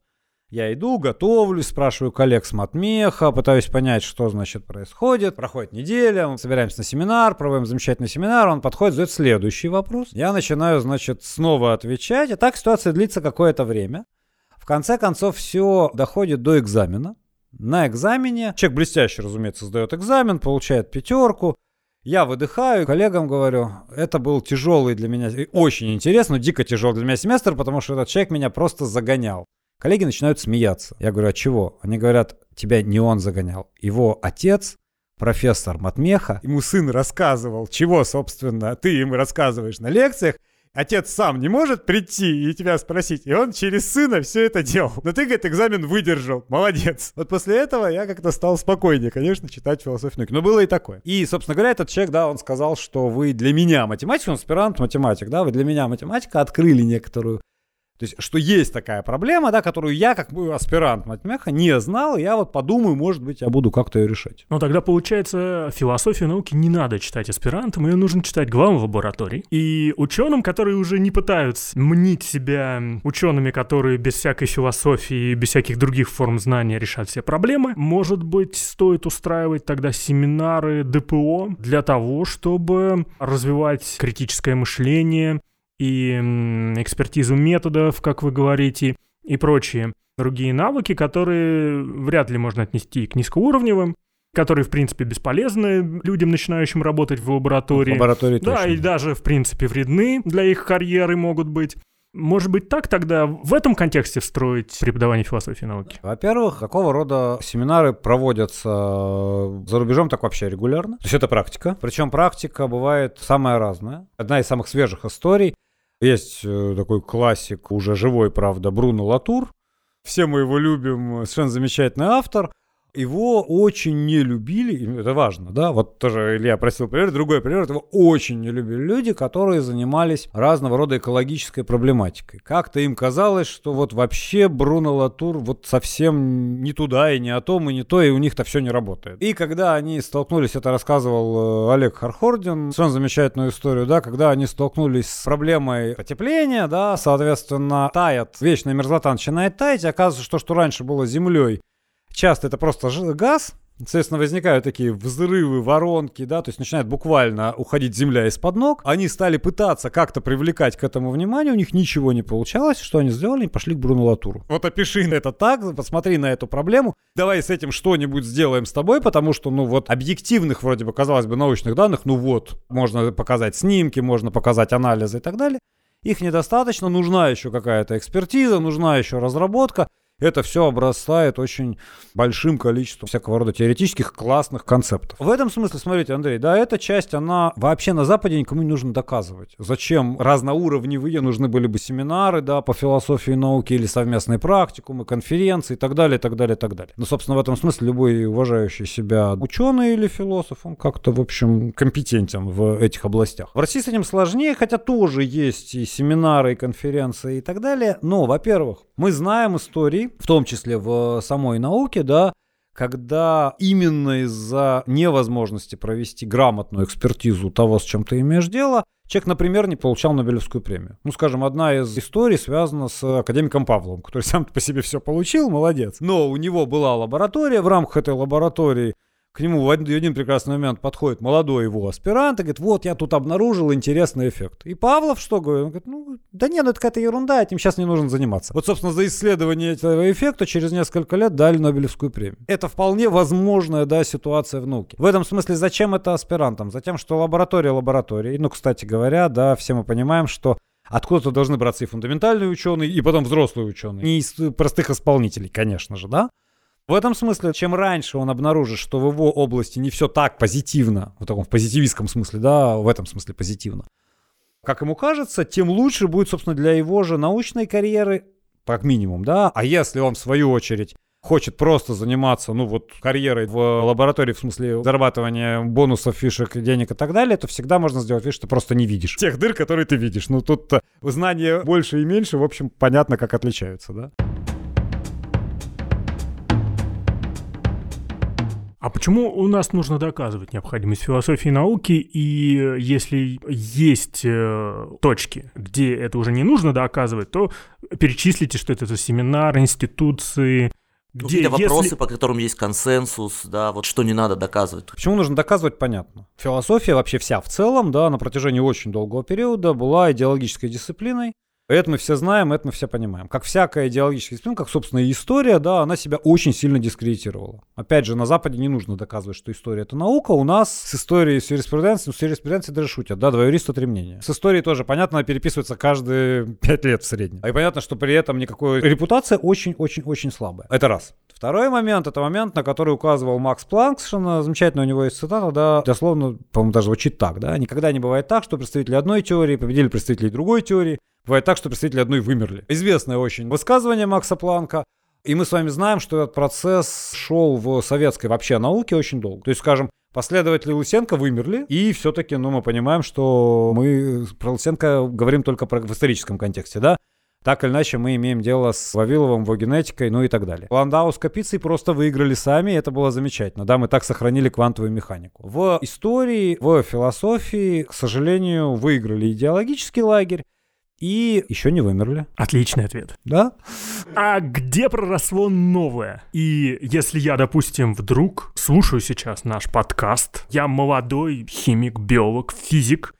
Я иду, готовлюсь, спрашиваю коллег с матмеха, пытаюсь понять, что, значит, происходит. Проходит неделя, мы собираемся на семинар, проводим замечательный семинар, он подходит, задает следующий вопрос. Я начинаю, значит, снова отвечать, и так ситуация длится какое-то время. В конце концов, все доходит до экзамена. На экзамене человек блестяще, разумеется, сдает экзамен, получает пятерку. Я выдыхаю, коллегам говорю, это был тяжелый для меня, очень интересно, но дико тяжелый для меня семестр, потому что этот человек меня просто загонял. Коллеги начинают смеяться. Я говорю, а чего? Они говорят, тебя не он загонял. Его отец, профессор Матмеха, ему сын рассказывал, чего, собственно, ты ему рассказываешь на лекциях, Отец сам не может прийти и тебя спросить, и он через сына все это делал. Но ты, говорит, экзамен выдержал. Молодец. Вот после этого я как-то стал спокойнее, конечно, читать философию науки. Но было и такое. И, собственно говоря, этот человек, да, он сказал, что вы для меня математик, он аспирант математик, да, вы для меня математика открыли некоторую То есть, что есть такая проблема, да, которую я, как аспирант матемеха, не знал, и я вот подумаю, может быть, я буду как-то ее решать. Ну, тогда, получается, философию науки не надо читать аспирантам, ее нужно читать главам лабораторий. И ученым, которые уже не пытаются мнить себя учеными, которые без всякой философии, без всяких других форм знания решат все проблемы, может быть, стоит устраивать тогда семинары ДПО для того, чтобы развивать критическое мышление, и экспертизу методов, как вы говорите, и прочие другие навыки, которые вряд ли можно отнести к низкоуровневым, которые, в принципе, бесполезны людям, начинающим работать в лаборатории. В лаборатории Да, точно. и даже, в принципе, вредны для их карьеры могут быть. Может быть, так тогда в этом контексте встроить преподавание философии и науки? Во-первых, такого рода семинары проводятся за рубежом так вообще регулярно. То есть это практика. Причем практика бывает самая разная. Одна из самых свежих историй есть э, такой классик, уже живой, правда, Бруно Латур. Все мы его любим, совершенно замечательный автор. Его очень не любили, это важно, да, вот тоже Илья просил пример, другой пример, его очень не любили люди, которые занимались разного рода экологической проблематикой. Как-то им казалось, что вот вообще Бруно Латур вот совсем не туда и не о том, и не то, и у них-то все не работает. И когда они столкнулись, это рассказывал э, Олег Хархордин, совершенно замечательную историю, да, когда они столкнулись с проблемой потепления, да, соответственно, тает, вечная мерзлота начинает таять, оказывается, что, что раньше было землей, часто это просто газ, Соответственно, возникают такие взрывы, воронки, да, то есть начинает буквально уходить земля из-под ног. Они стали пытаться как-то привлекать к этому внимание, у них ничего не получалось. Что они сделали? Они пошли к Бруно Латуру. Вот опиши это так, посмотри на эту проблему, давай с этим что-нибудь сделаем с тобой, потому что, ну вот, объективных, вроде бы, казалось бы, научных данных, ну вот, можно показать снимки, можно показать анализы и так далее. Их недостаточно, нужна еще какая-то экспертиза, нужна еще разработка это все обрастает очень большим количеством всякого рода теоретических классных концептов. В этом смысле, смотрите, Андрей, да, эта часть, она вообще на Западе никому не нужно доказывать. Зачем разноуровневые нужны были бы семинары, да, по философии науки или совместные практикумы, конференции и так далее, и так далее, и так далее. Ну, собственно, в этом смысле любой уважающий себя ученый или философ, он как-то, в общем, компетентен в этих областях. В России с этим сложнее, хотя тоже есть и семинары, и конференции и так далее. Но, во-первых, мы знаем истории, в том числе в самой науке, да, когда именно из-за невозможности провести грамотную экспертизу того, с чем ты имеешь дело, человек, например, не получал Нобелевскую премию. Ну, скажем, одна из историй связана с академиком Павловым, который сам *laughs* по себе все получил, молодец. Но у него была лаборатория, в рамках этой лаборатории к нему в один прекрасный момент подходит молодой его аспирант и говорит, вот я тут обнаружил интересный эффект. И Павлов что говорит? Он говорит, ну да нет, ну это какая-то ерунда, этим сейчас не нужно заниматься. Вот, собственно, за исследование этого эффекта через несколько лет дали Нобелевскую премию. Это вполне возможная, да, ситуация в науке. В этом смысле зачем это аспирантам? Затем, что лаборатория лаборатории. Ну, кстати говоря, да, все мы понимаем, что Откуда-то должны браться и фундаментальные ученые, и потом взрослые ученые. Не из простых исполнителей, конечно же, да? В этом смысле, чем раньше он обнаружит, что в его области не все так позитивно, в таком в позитивистском смысле, да, в этом смысле позитивно, как ему кажется, тем лучше будет, собственно, для его же научной карьеры, как минимум, да. А если он, в свою очередь, хочет просто заниматься, ну вот, карьерой в лаборатории, в смысле зарабатывания бонусов, фишек, денег и так далее, то всегда можно сделать вид, что ты просто не видишь тех дыр, которые ты видишь. Ну тут знания больше и меньше, в общем, понятно, как отличаются, да. А почему у нас нужно доказывать необходимость философии науки, и если есть э, точки, где это уже не нужно доказывать, то перечислите, что это за семинар, институции, где, Какие-то вопросы, если... по которым есть консенсус, да, вот что не надо доказывать. Почему нужно доказывать, понятно. Философия вообще вся в целом, да, на протяжении очень долгого периода была идеологической дисциплиной, это мы все знаем, это мы все понимаем. Как всякая идеологическая дисциплина, как, собственно, и история, да, она себя очень сильно дискредитировала. Опять же, на Западе не нужно доказывать, что история — это наука. У нас с историей, с юриспруденцией, ну, с юриспруденцией даже шутят, да, два юриста, три мнения. С историей тоже, понятно, она переписывается каждые *laughs* пять лет в среднем. А и понятно, что при этом никакой репутация очень-очень-очень слабая. Это раз. Второй момент — это момент, на который указывал Макс Планк, совершенно замечательно у него есть цитата, да, дословно, по-моему, даже звучит так, да, никогда не бывает так, что представители одной теории победили представителей другой теории, Бывает так, что представители одной вымерли. Известное очень высказывание Макса Планка. И мы с вами знаем, что этот процесс шел в советской вообще науке очень долго. То есть, скажем, последователи Лысенко вымерли, и все-таки, ну, мы понимаем, что мы про Лысенко говорим только про, в историческом контексте, да? Так или иначе, мы имеем дело с Вавиловым, вогенетикой, ну и так далее. Ландау с Капицей просто выиграли сами, и это было замечательно. Да, мы так сохранили квантовую механику. В истории, в философии, к сожалению, выиграли идеологический лагерь, и еще не вымерли. Отличный ответ. Да? А где проросло новое? И если я, допустим, вдруг слушаю сейчас наш подкаст, я молодой химик, биолог, физик,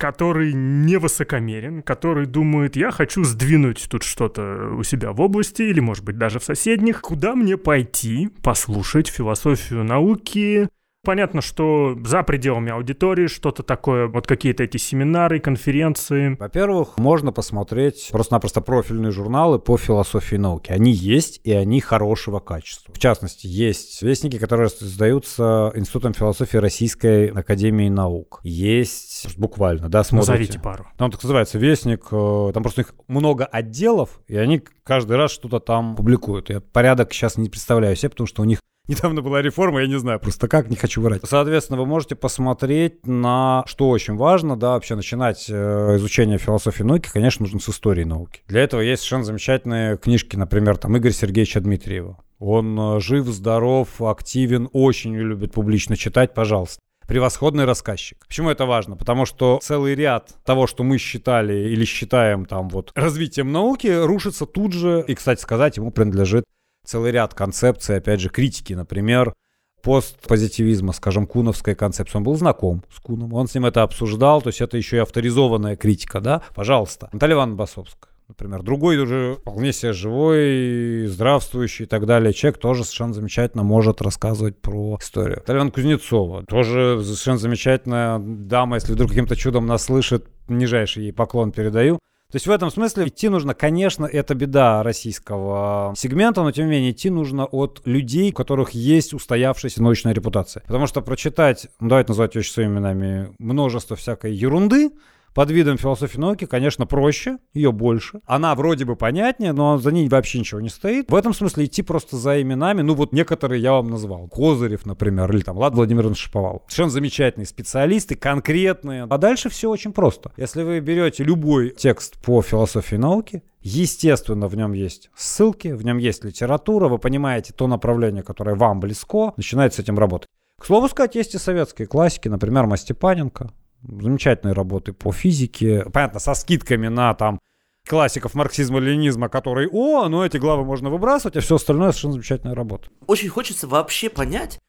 который не высокомерен, который думает, я хочу сдвинуть тут что-то у себя в области или, может быть, даже в соседних. Куда мне пойти, послушать философию науки, Понятно, что за пределами аудитории что-то такое, вот какие-то эти семинары, конференции. Во-первых, можно посмотреть просто-напросто профильные журналы по философии науки. Они есть, и они хорошего качества. В частности, есть вестники, которые создаются Институтом философии Российской Академии Наук. Есть буквально, да, смотрите. Назовите пару. Там так называется вестник, э, там просто их много отделов, и они каждый раз что-то там публикуют. Я порядок сейчас не представляю себе, потому что у них Недавно была реформа, я не знаю просто как, не хочу врать. Соответственно, вы можете посмотреть на, что очень важно, да, вообще начинать э, изучение философии науки, конечно, нужно с истории науки. Для этого есть совершенно замечательные книжки, например, там Игорь Сергеевича Дмитриева. Он э, жив, здоров, активен, очень любит публично читать, пожалуйста превосходный рассказчик. Почему это важно? Потому что целый ряд того, что мы считали или считаем там вот развитием науки, рушится тут же. И, кстати сказать, ему принадлежит целый ряд концепций, опять же, критики, например, постпозитивизма, скажем, куновской концепции. Он был знаком с Куном, он с ним это обсуждал, то есть это еще и авторизованная критика, да? Пожалуйста. Наталья Ивановна Басовская. Например, другой уже вполне себе живой, здравствующий и так далее человек тоже совершенно замечательно может рассказывать про историю. Ивановна Кузнецова, тоже совершенно замечательная дама, если вдруг каким-то чудом нас слышит, нижайший ей поклон передаю. То есть в этом смысле идти нужно, конечно, это беда российского сегмента, но тем не менее идти нужно от людей, у которых есть устоявшаяся научная репутация. Потому что прочитать, ну, давайте называть вещи своими именами, множество всякой ерунды, под видом философии науки, конечно, проще, ее больше. Она вроде бы понятнее, но за ней вообще ничего не стоит. В этом смысле идти просто за именами, ну вот некоторые я вам назвал. Козырев, например, или там Влад Владимирович Шиповал. Совершенно замечательные специалисты, конкретные. А дальше все очень просто. Если вы берете любой текст по философии науки, Естественно, в нем есть ссылки, в нем есть литература, вы понимаете то направление, которое вам близко, начинаете с этим работать. К слову сказать, есть и советские классики, например, Мастепаненко, замечательные работы по физике, понятно, со скидками на там классиков марксизма-ленизма, которые, о, ну эти главы можно выбрасывать, а все остальное совершенно замечательная работа. Очень хочется вообще понять,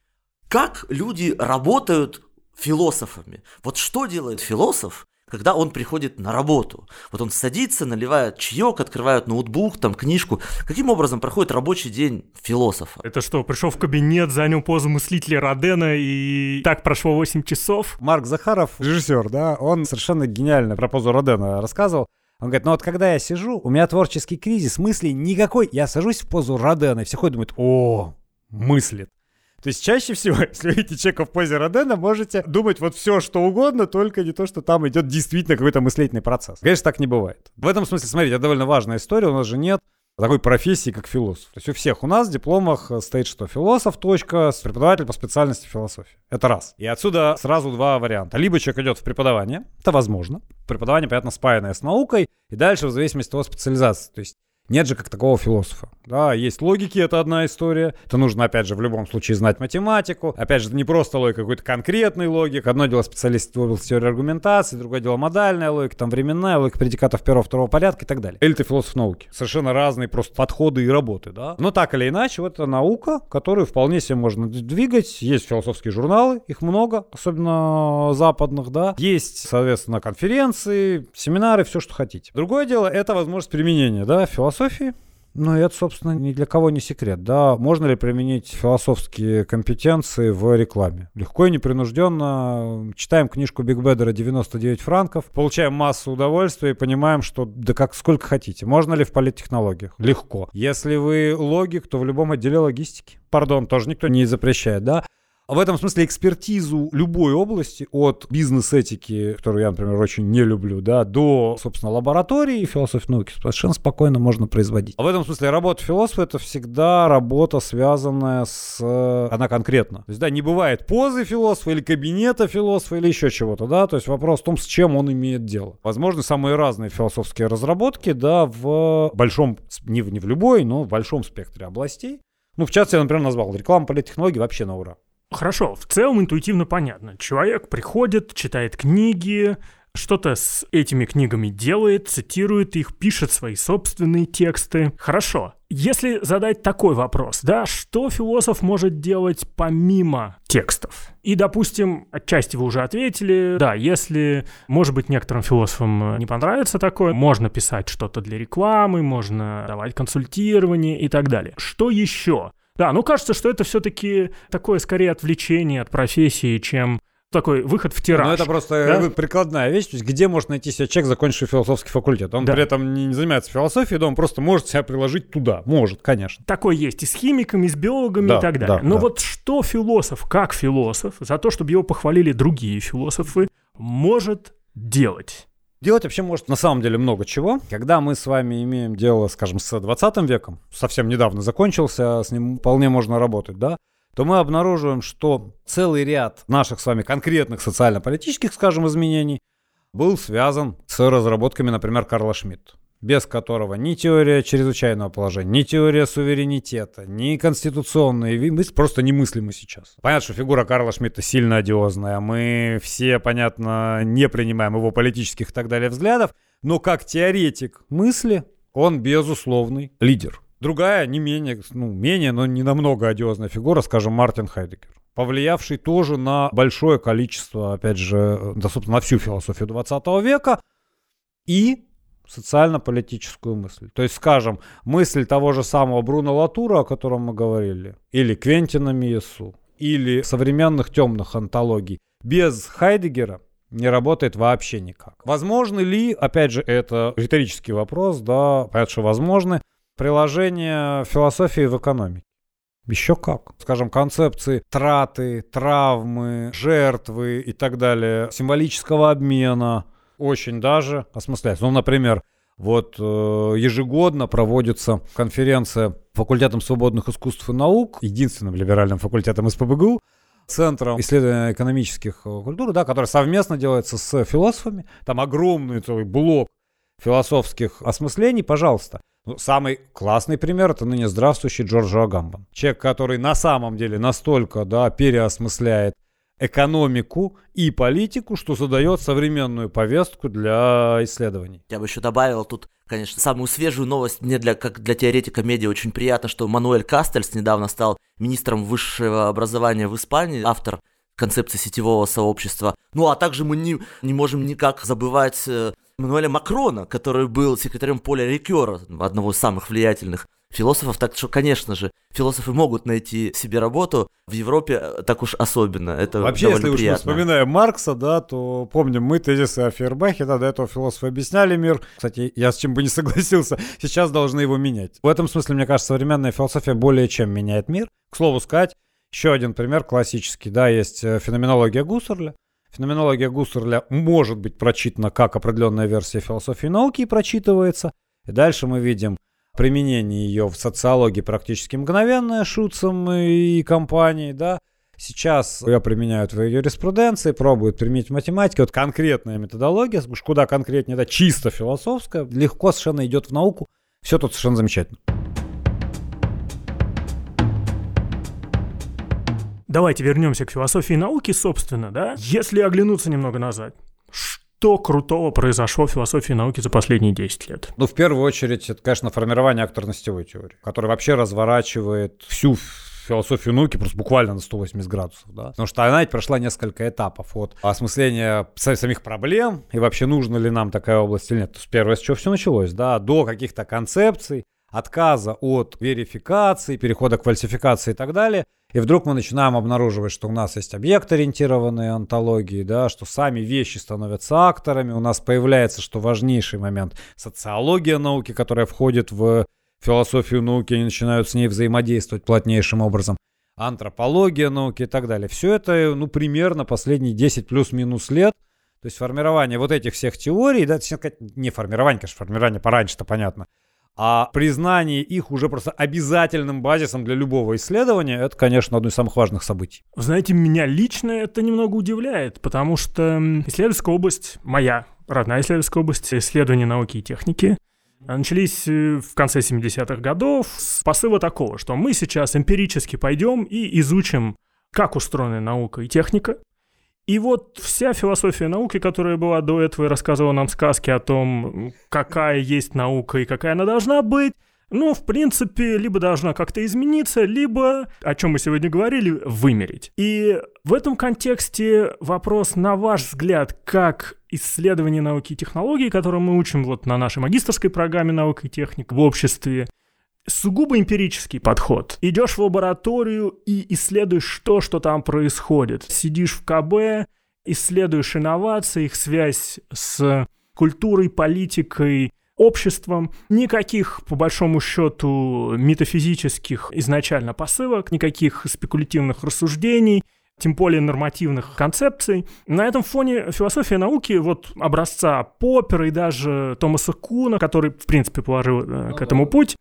как люди работают философами. Вот что делает философ, когда он приходит на работу. Вот он садится, наливает чаек, открывает ноутбук, там книжку. Каким образом проходит рабочий день философа? Это что, пришел в кабинет, занял позу мыслителя Родена и так прошло 8 часов? Марк Захаров, режиссер, да, он совершенно гениально про позу Родена рассказывал. Он говорит, ну вот когда я сижу, у меня творческий кризис, мыслей никакой. Я сажусь в позу Родена, и все ходят думают, о, мыслит. То есть чаще всего, *laughs* если видите человека в позе Родена, можете думать вот все, что угодно, только не то, что там идет действительно какой-то мыслительный процесс. Конечно, так не бывает. В этом смысле, смотрите, это довольно важная история, у нас же нет такой профессии, как философ. То есть у всех у нас в дипломах стоит, что философ, точка, преподаватель по специальности философии. Это раз. И отсюда сразу два варианта. Либо человек идет в преподавание, это возможно. Преподавание, понятно, спаянное с наукой, и дальше в зависимости от специализации. То есть нет же как такого философа. Да, есть логики, это одна история. Это нужно, опять же, в любом случае знать математику. Опять же, это не просто логика, какой-то конкретный логик. Одно дело специалист в области теории аргументации, другое дело модальная логика, там временная логика предикатов первого, второго порядка и так далее. Или ты философ науки. Совершенно разные просто подходы и работы, да. Но так или иначе, вот это наука, которую вполне себе можно двигать. Есть философские журналы, их много, особенно западных, да. Есть, соответственно, конференции, семинары, все, что хотите. Другое дело, это возможность применения, да, философии философии. Ну, это, собственно, ни для кого не секрет. Да, можно ли применить философские компетенции в рекламе? Легко и непринужденно. Читаем книжку Биг Бедера «99 франков», получаем массу удовольствия и понимаем, что да как сколько хотите. Можно ли в политтехнологиях? Легко. Если вы логик, то в любом отделе логистики. Пардон, тоже никто не запрещает, да? В этом смысле экспертизу любой области, от бизнес-этики, которую я, например, очень не люблю, да, до, собственно, лаборатории философии науки совершенно спокойно можно производить. А в этом смысле работа философа — это всегда работа, связанная с... Она конкретна. То есть, да, не бывает позы философа или кабинета философа или еще чего-то, да, то есть вопрос в том, с чем он имеет дело. Возможно, самые разные философские разработки, да, в большом, не в, не в любой, но в большом спектре областей. Ну, в частности, я, например, назвал реклама политтехнологий вообще на ура. Хорошо, в целом интуитивно понятно. Человек приходит, читает книги, что-то с этими книгами делает, цитирует их, пишет свои собственные тексты. Хорошо. Если задать такой вопрос, да, что философ может делать помимо текстов? И, допустим, отчасти вы уже ответили, да, если, может быть, некоторым философам не понравится такое, можно писать что-то для рекламы, можно давать консультирование и так далее. Что еще? Да, ну кажется, что это все-таки такое скорее отвлечение от профессии, чем такой выход в тираж. Ну, это просто да? прикладная вещь. То есть, где может найти себя человек, закончивший философский факультет? Он да. при этом не, не занимается философией, да, он просто может себя приложить туда. Может, конечно. Такое есть и с химиками, и с биологами да, и так далее. Да, Но да. вот что философ, как философ, за то, чтобы его похвалили другие философы, может делать? Делать вообще может на самом деле много чего. Когда мы с вами имеем дело, скажем, с 20 веком, совсем недавно закончился, с ним вполне можно работать, да, то мы обнаруживаем, что целый ряд наших с вами конкретных социально-политических, скажем, изменений был связан с разработками, например, Карла Шмидта без которого ни теория чрезвычайного положения, ни теория суверенитета, ни конституционные мысли просто немыслимы сейчас. Понятно, что фигура Карла Шмидта сильно одиозная, мы все, понятно, не принимаем его политических и так далее взглядов, но как теоретик мысли он безусловный лидер. Другая, не менее, ну, менее, но не намного одиозная фигура, скажем, Мартин Хайдегер повлиявший тоже на большое количество, опять же, доступно на всю философию 20 века, и социально-политическую мысль. То есть, скажем, мысль того же самого Бруно Латура, о котором мы говорили, или Квентина Миесу, или современных темных антологий, без Хайдегера не работает вообще никак. Возможно ли, опять же, это риторический вопрос, да, понятно, что возможны, приложение философии в экономике? Еще как. Скажем, концепции траты, травмы, жертвы и так далее, символического обмена, очень даже осмысляется. Ну, например, вот э, ежегодно проводится конференция факультетом свободных искусств и наук, единственным либеральным факультетом из ПБГУ, Центром исследования экономических э, культур, да, который совместно делается с философами. Там огромный целый блок философских осмыслений, пожалуйста. Ну, самый классный пример это ныне здравствующий Джорджо Агамбан. Человек, который на самом деле настолько да, переосмысляет экономику и политику, что задает современную повестку для исследований. Я бы еще добавил тут, конечно, самую свежую новость мне для, как для теоретика медиа очень приятно, что Мануэль Кастельс недавно стал министром высшего образования в Испании, автор концепции сетевого сообщества. Ну а также мы не, не можем никак забывать э, Мануэля Макрона, который был секретарем Поля Рикера, одного из самых влиятельных философов, так что, конечно же, философы могут найти себе работу, в Европе э, так уж особенно, это Вообще, если уж мы вспоминаем Маркса, да, то помним мы тезисы о Фейербахе, да, до этого философы объясняли мир, кстати, я с чем бы не *laughs* согласился, сейчас должны его менять. В этом смысле, мне кажется, современная философия более чем меняет мир. К слову сказать, еще один пример классический, да, есть э, феноменология Гуссерля, Феноменология Гуссерля может быть прочитана как определенная версия философии науки и прочитывается. И дальше мы видим применение ее в социологии практически мгновенное Шуцем и компанией, да. Сейчас ее применяют в юриспруденции, пробуют применить в математике. Вот конкретная методология, уж куда конкретнее, да, чисто философская, легко совершенно идет в науку. Все тут совершенно замечательно. Давайте вернемся к философии науки, собственно, да? Если оглянуться немного назад, что крутого произошло в философии науки за последние 10 лет? Ну, в первую очередь, это, конечно, формирование акторностевой теории, которая вообще разворачивает всю философию науки просто буквально на 180 градусов, да. Потому что она ведь прошла несколько этапов от осмысления самих проблем и вообще нужна ли нам такая область или нет. То есть первое, с чего все началось, да, до каких-то концепций, отказа от верификации, перехода к фальсификации и так далее. И вдруг мы начинаем обнаруживать, что у нас есть объект-ориентированные антологии, да, что сами вещи становятся акторами. У нас появляется, что важнейший момент, социология науки, которая входит в философию науки, они начинают с ней взаимодействовать плотнейшим образом. антропология науки и так далее. Все это, ну, примерно последние 10 плюс-минус лет. То есть формирование вот этих всех теорий, да, сказать, не формирование, конечно, формирование пораньше-то понятно, а признание их уже просто обязательным базисом для любого исследования, это, конечно, одно из самых важных событий. Знаете, меня лично это немного удивляет, потому что исследовательская область, моя родная исследовательская область, исследования науки и техники, начались э, в конце 70-х годов с посыла такого, что мы сейчас эмпирически пойдем и изучим, как устроена наука и техника, и вот вся философия науки, которая была до этого и рассказывала нам сказки о том, какая есть наука и какая она должна быть, ну, в принципе, либо должна как-то измениться, либо, о чем мы сегодня говорили, вымереть. И в этом контексте вопрос, на ваш взгляд, как исследование науки и технологий, которые мы учим вот на нашей магистрской программе наука и техника в обществе, сугубо эмпирический подход. Идешь в лабораторию и исследуешь то, что там происходит. Сидишь в КБ, исследуешь инновации, их связь с культурой, политикой, обществом. Никаких, по большому счету, метафизических изначально посылок, никаких спекулятивных рассуждений, тем более нормативных концепций. На этом фоне философия науки, вот образца Поппера и даже Томаса Куна, который, в принципе, положил э, к этому путь,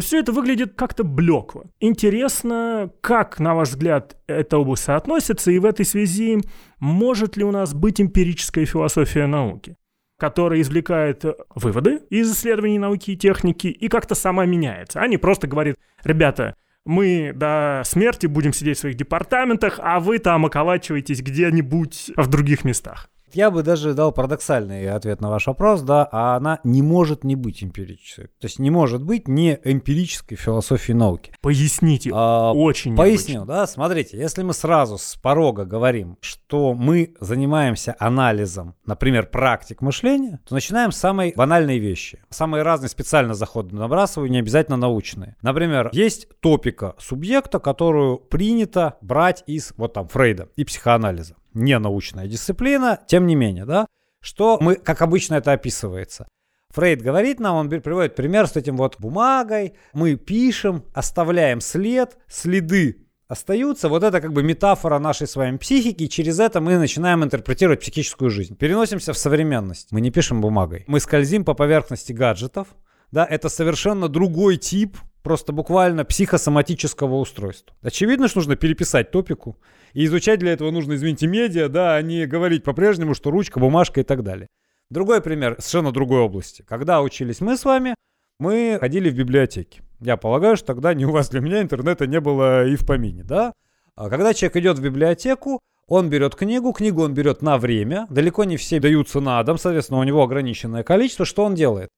все это выглядит как-то блекло. Интересно, как, на ваш взгляд, эта область соотносится, и в этой связи может ли у нас быть эмпирическая философия науки, которая извлекает выводы из исследований науки и техники и как-то сама меняется, а не просто говорит, ребята, мы до смерти будем сидеть в своих департаментах, а вы там околачиваетесь где-нибудь в других местах. Я бы даже дал парадоксальный ответ на ваш вопрос, да, а она не может не быть эмпирической. То есть не может быть не эмпирической философии науки. Поясните, а, очень Поясню, да, смотрите, если мы сразу с порога говорим, что мы занимаемся анализом, например, практик мышления, то начинаем с самой банальной вещи. Самые разные специально заходы набрасываю, не обязательно научные. Например, есть топика субъекта, которую принято брать из, вот там, Фрейда и психоанализа не научная дисциплина, тем не менее, да, что мы, как обычно это описывается. Фрейд говорит нам, он приводит пример с этим вот бумагой, мы пишем, оставляем след, следы остаются. Вот это как бы метафора нашей с вами психики, и через это мы начинаем интерпретировать психическую жизнь. Переносимся в современность. Мы не пишем бумагой. Мы скользим по поверхности гаджетов. Да, это совершенно другой тип просто буквально психосоматического устройства. Очевидно, что нужно переписать топику, и изучать для этого нужно, извините, медиа, да, а не говорить по-прежнему, что ручка, бумажка и так далее. Другой пример, совершенно другой области. Когда учились мы с вами, мы ходили в библиотеки. Я полагаю, что тогда ни у вас, для меня интернета не было и в помине, да? А когда человек идет в библиотеку, он берет книгу, книгу он берет на время, далеко не все даются на дом, соответственно, у него ограниченное количество. Что он делает?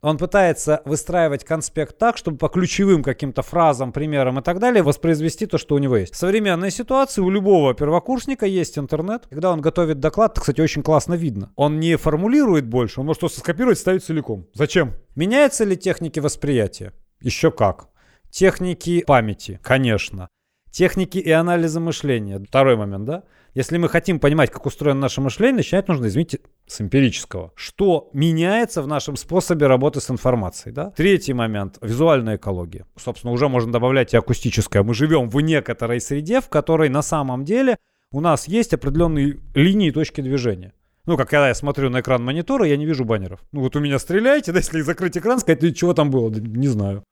Он пытается выстраивать конспект так, чтобы по ключевым каким-то фразам, примерам и так далее воспроизвести то, что у него есть. В современной ситуации у любого первокурсника есть интернет. Когда он готовит доклад, это, кстати, очень классно видно. Он не формулирует больше, он может просто скопировать ставить целиком. Зачем? Меняются ли техники восприятия? Еще как. Техники памяти, конечно. Техники и анализа мышления. Второй момент, да? Если мы хотим понимать, как устроено наше мышление, начинать нужно, извините, с эмпирического. Что меняется в нашем способе работы с информацией. Да? Третий момент – визуальная экология. Собственно, уже можно добавлять и акустическое. Мы живем в некоторой среде, в которой на самом деле у нас есть определенные линии и точки движения. Ну, как когда я смотрю на экран монитора, я не вижу баннеров. Ну, вот у меня стреляете, *laughs* да, если закрыть экран, сказать, чего там было, да, не знаю.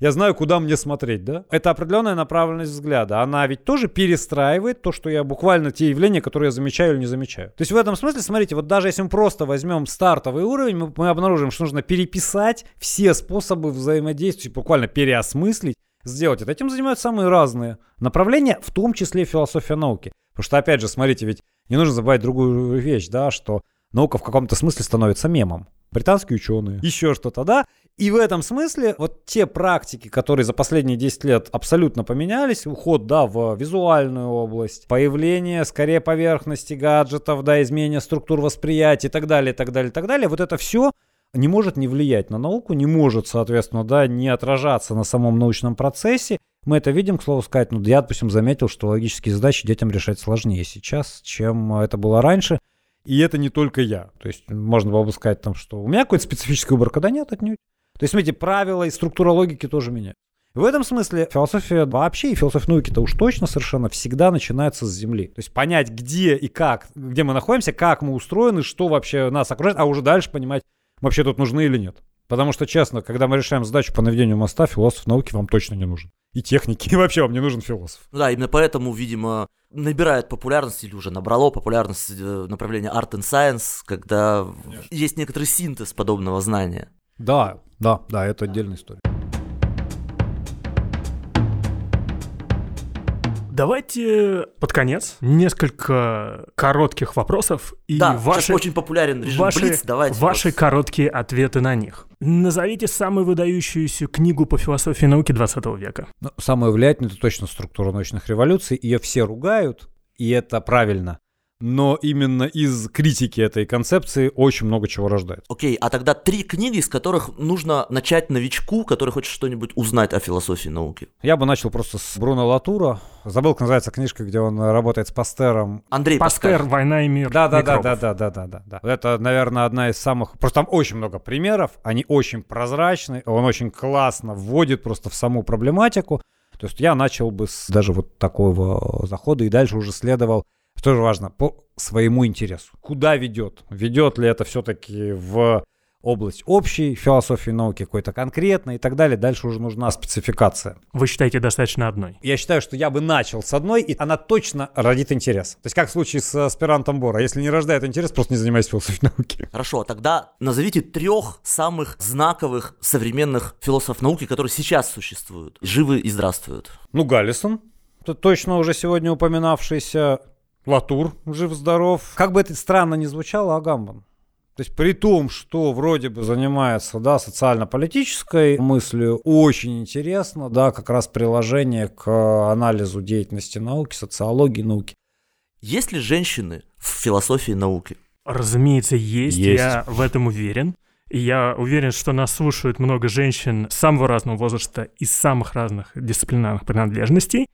Я знаю, куда мне смотреть, да? Это определенная направленность взгляда. Она ведь тоже перестраивает то, что я буквально те явления, которые я замечаю или не замечаю. То есть в этом смысле, смотрите, вот даже если мы просто возьмем стартовый уровень, мы, мы обнаружим, что нужно переписать все способы взаимодействия, буквально переосмыслить, сделать это. Этим занимаются самые разные направления, в том числе философия науки. Потому что, опять же, смотрите, ведь не нужно забывать другую вещь, да, что наука в каком-то смысле становится мемом британские ученые, еще что-то, да? И в этом смысле вот те практики, которые за последние 10 лет абсолютно поменялись, уход, да, в визуальную область, появление скорее поверхности гаджетов, да, изменение структур восприятия и так далее, и так далее, и так далее, вот это все не может не влиять на науку, не может, соответственно, да, не отражаться на самом научном процессе. Мы это видим, к слову сказать, ну, я, допустим, заметил, что логические задачи детям решать сложнее сейчас, чем это было раньше. И это не только я. То есть можно было бы сказать, там, что у меня какой-то специфический выбор, когда нет, отнюдь. То есть, смотрите, правила и структура логики тоже меняют. В этом смысле философия вообще и философия науки-то уж точно совершенно всегда начинается с Земли. То есть понять, где и как, где мы находимся, как мы устроены, что вообще нас окружает, а уже дальше понимать, вообще тут нужны или нет. Потому что, честно, когда мы решаем задачу по наведению моста, философ науки вам точно не нужен. И техники, *laughs* и вообще вам не нужен философ. Ну да, именно поэтому, видимо, набирает популярность или уже набрало популярность э, направление Art and Science, когда Конечно. есть некоторый синтез подобного знания. Да, да, да, это отдельная история. Давайте под конец несколько коротких вопросов и да, ваши, очень популярен режим ваши, Блиц, давайте ваши вот. короткие ответы на них. Назовите самую выдающуюся книгу по философии науки 20 века. Ну, самая влиятельная это точно структура научных революций. Ее все ругают, и это правильно но именно из критики этой концепции очень много чего рождает. Окей, okay, а тогда три книги, из которых нужно начать новичку, который хочет что-нибудь узнать о философии науки. Я бы начал просто с Бруно Латура. Забыл, как называется книжка, где он работает с Пастером. Андрей Пастер, Паскаль. «Война и мир». Да, да, да, да, да, да, да, да, да. Это, наверное, одна из самых... Просто там очень много примеров, они очень прозрачны, он очень классно вводит просто в саму проблематику. То есть я начал бы с даже вот такого захода и дальше уже следовал тоже важно, по своему интересу. Куда ведет? Ведет ли это все-таки в область общей философии науки, какой-то конкретной и так далее. Дальше уже нужна спецификация. Вы считаете достаточно одной? Я считаю, что я бы начал с одной, и она точно родит интерес. То есть как в случае с аспирантом Бора. Если не рождает интерес, просто не занимайся философией *laughs* науки. Хорошо, тогда назовите трех самых знаковых современных философов науки, которые сейчас существуют, живы и здравствуют. Ну, Галлисон, это точно уже сегодня упоминавшийся Латур, жив-здоров. Как бы это странно ни звучало, Агамбан. То есть при том, что вроде бы занимается да, социально-политической мыслью, очень интересно, да, как раз приложение к анализу деятельности науки, социологии науки. Есть ли женщины в философии науки? Разумеется, есть, есть. я в этом уверен. И я уверен, что нас слушают много женщин самого разного возраста из самых разных дисциплинарных принадлежностей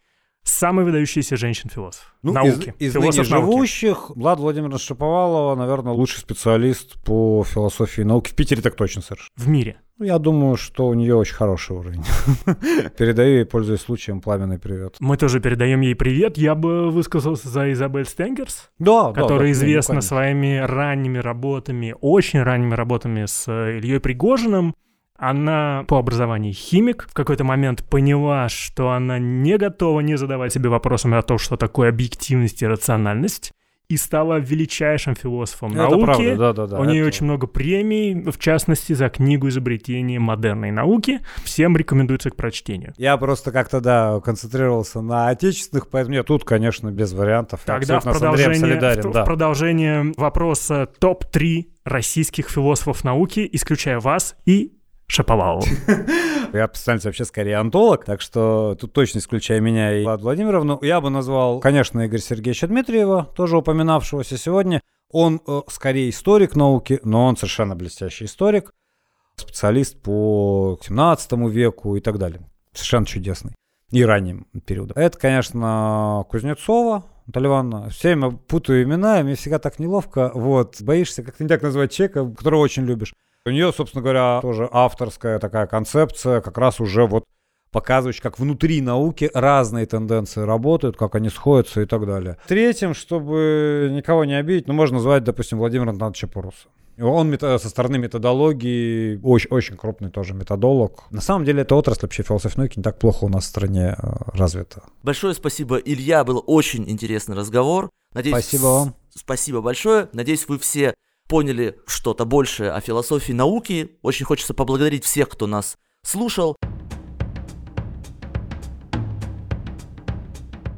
самый выдающийся женщин-философ ну, науки. Из, из ныне живущих Влад Владимировна Шаповалова, наверное, лучший специалист по философии науки. В Питере так точно совершенно. В мире. Ну, я думаю, что у нее очень хороший уровень. *laughs* Передаю ей, пользуясь случаем, пламенный привет. Мы тоже передаем ей привет. Я бы высказался за Изабель Стенгерс, да, которая да, известна своими ранними работами, очень ранними работами с Ильей Пригожиным. Она по образованию химик, в какой-то момент поняла, что она не готова не задавать себе вопросами о том, что такое объективность и рациональность, и стала величайшим философом это науки. Правда, да, да, да, У нее очень много премий, в частности, за книгу изобретения модерной науки. Всем рекомендуется к прочтению. Я просто как-то, да, концентрировался на отечественных, поэтому я тут, конечно, без вариантов. Тогда в продолжение, в, да. в продолжение вопроса топ-3 российских философов науки, исключая вас и Шаповалову. *laughs* Я специально вообще скорее антолог, так что тут точно исключая меня и Влад Владимировну. Я бы назвал, конечно, Игоря Сергеевича Дмитриева, тоже упоминавшегося сегодня. Он э, скорее историк науки, но он совершенно блестящий историк, специалист по 17 веку и так далее. Совершенно чудесный. И ранним периодом. Это, конечно, Кузнецова, Наталья все время путаю имена, мне всегда так неловко. Вот, боишься как-то не так назвать человека, которого очень любишь. У нее, собственно говоря, тоже авторская такая концепция, как раз уже вот показывающая, как внутри науки разные тенденции работают, как они сходятся и так далее. Третьим, чтобы никого не обидеть, ну, можно назвать, допустим, Владимира Анатольевича Пуруса. Он со стороны методологии очень, очень крупный тоже методолог. На самом деле, эта отрасль вообще философии науки не так плохо у нас в стране э, развита. Большое спасибо, Илья. Был очень интересный разговор. Надеюсь, спасибо вам. Спасибо большое. Надеюсь, вы все поняли что-то большее о философии науки. Очень хочется поблагодарить всех, кто нас слушал.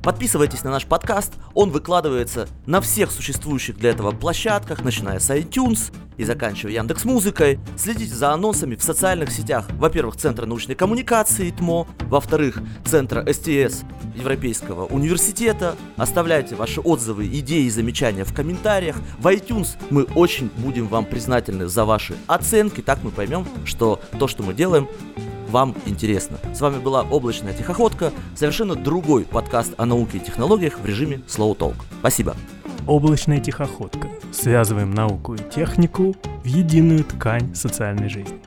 Подписывайтесь на наш подкаст, он выкладывается на всех существующих для этого площадках, начиная с iTunes и заканчивая Яндекс Музыкой. Следите за анонсами в социальных сетях, во-первых, Центра научной коммуникации ТМО, во-вторых, Центра СТС Европейского университета. Оставляйте ваши отзывы, идеи и замечания в комментариях. В iTunes мы очень будем вам признательны за ваши оценки, так мы поймем, что то, что мы делаем, вам интересно. С вами была «Облачная тихоходка», совершенно другой подкаст о науке и технологиях в режиме Slow Talk. Спасибо. «Облачная тихоходка». Связываем науку и технику в единую ткань социальной жизни.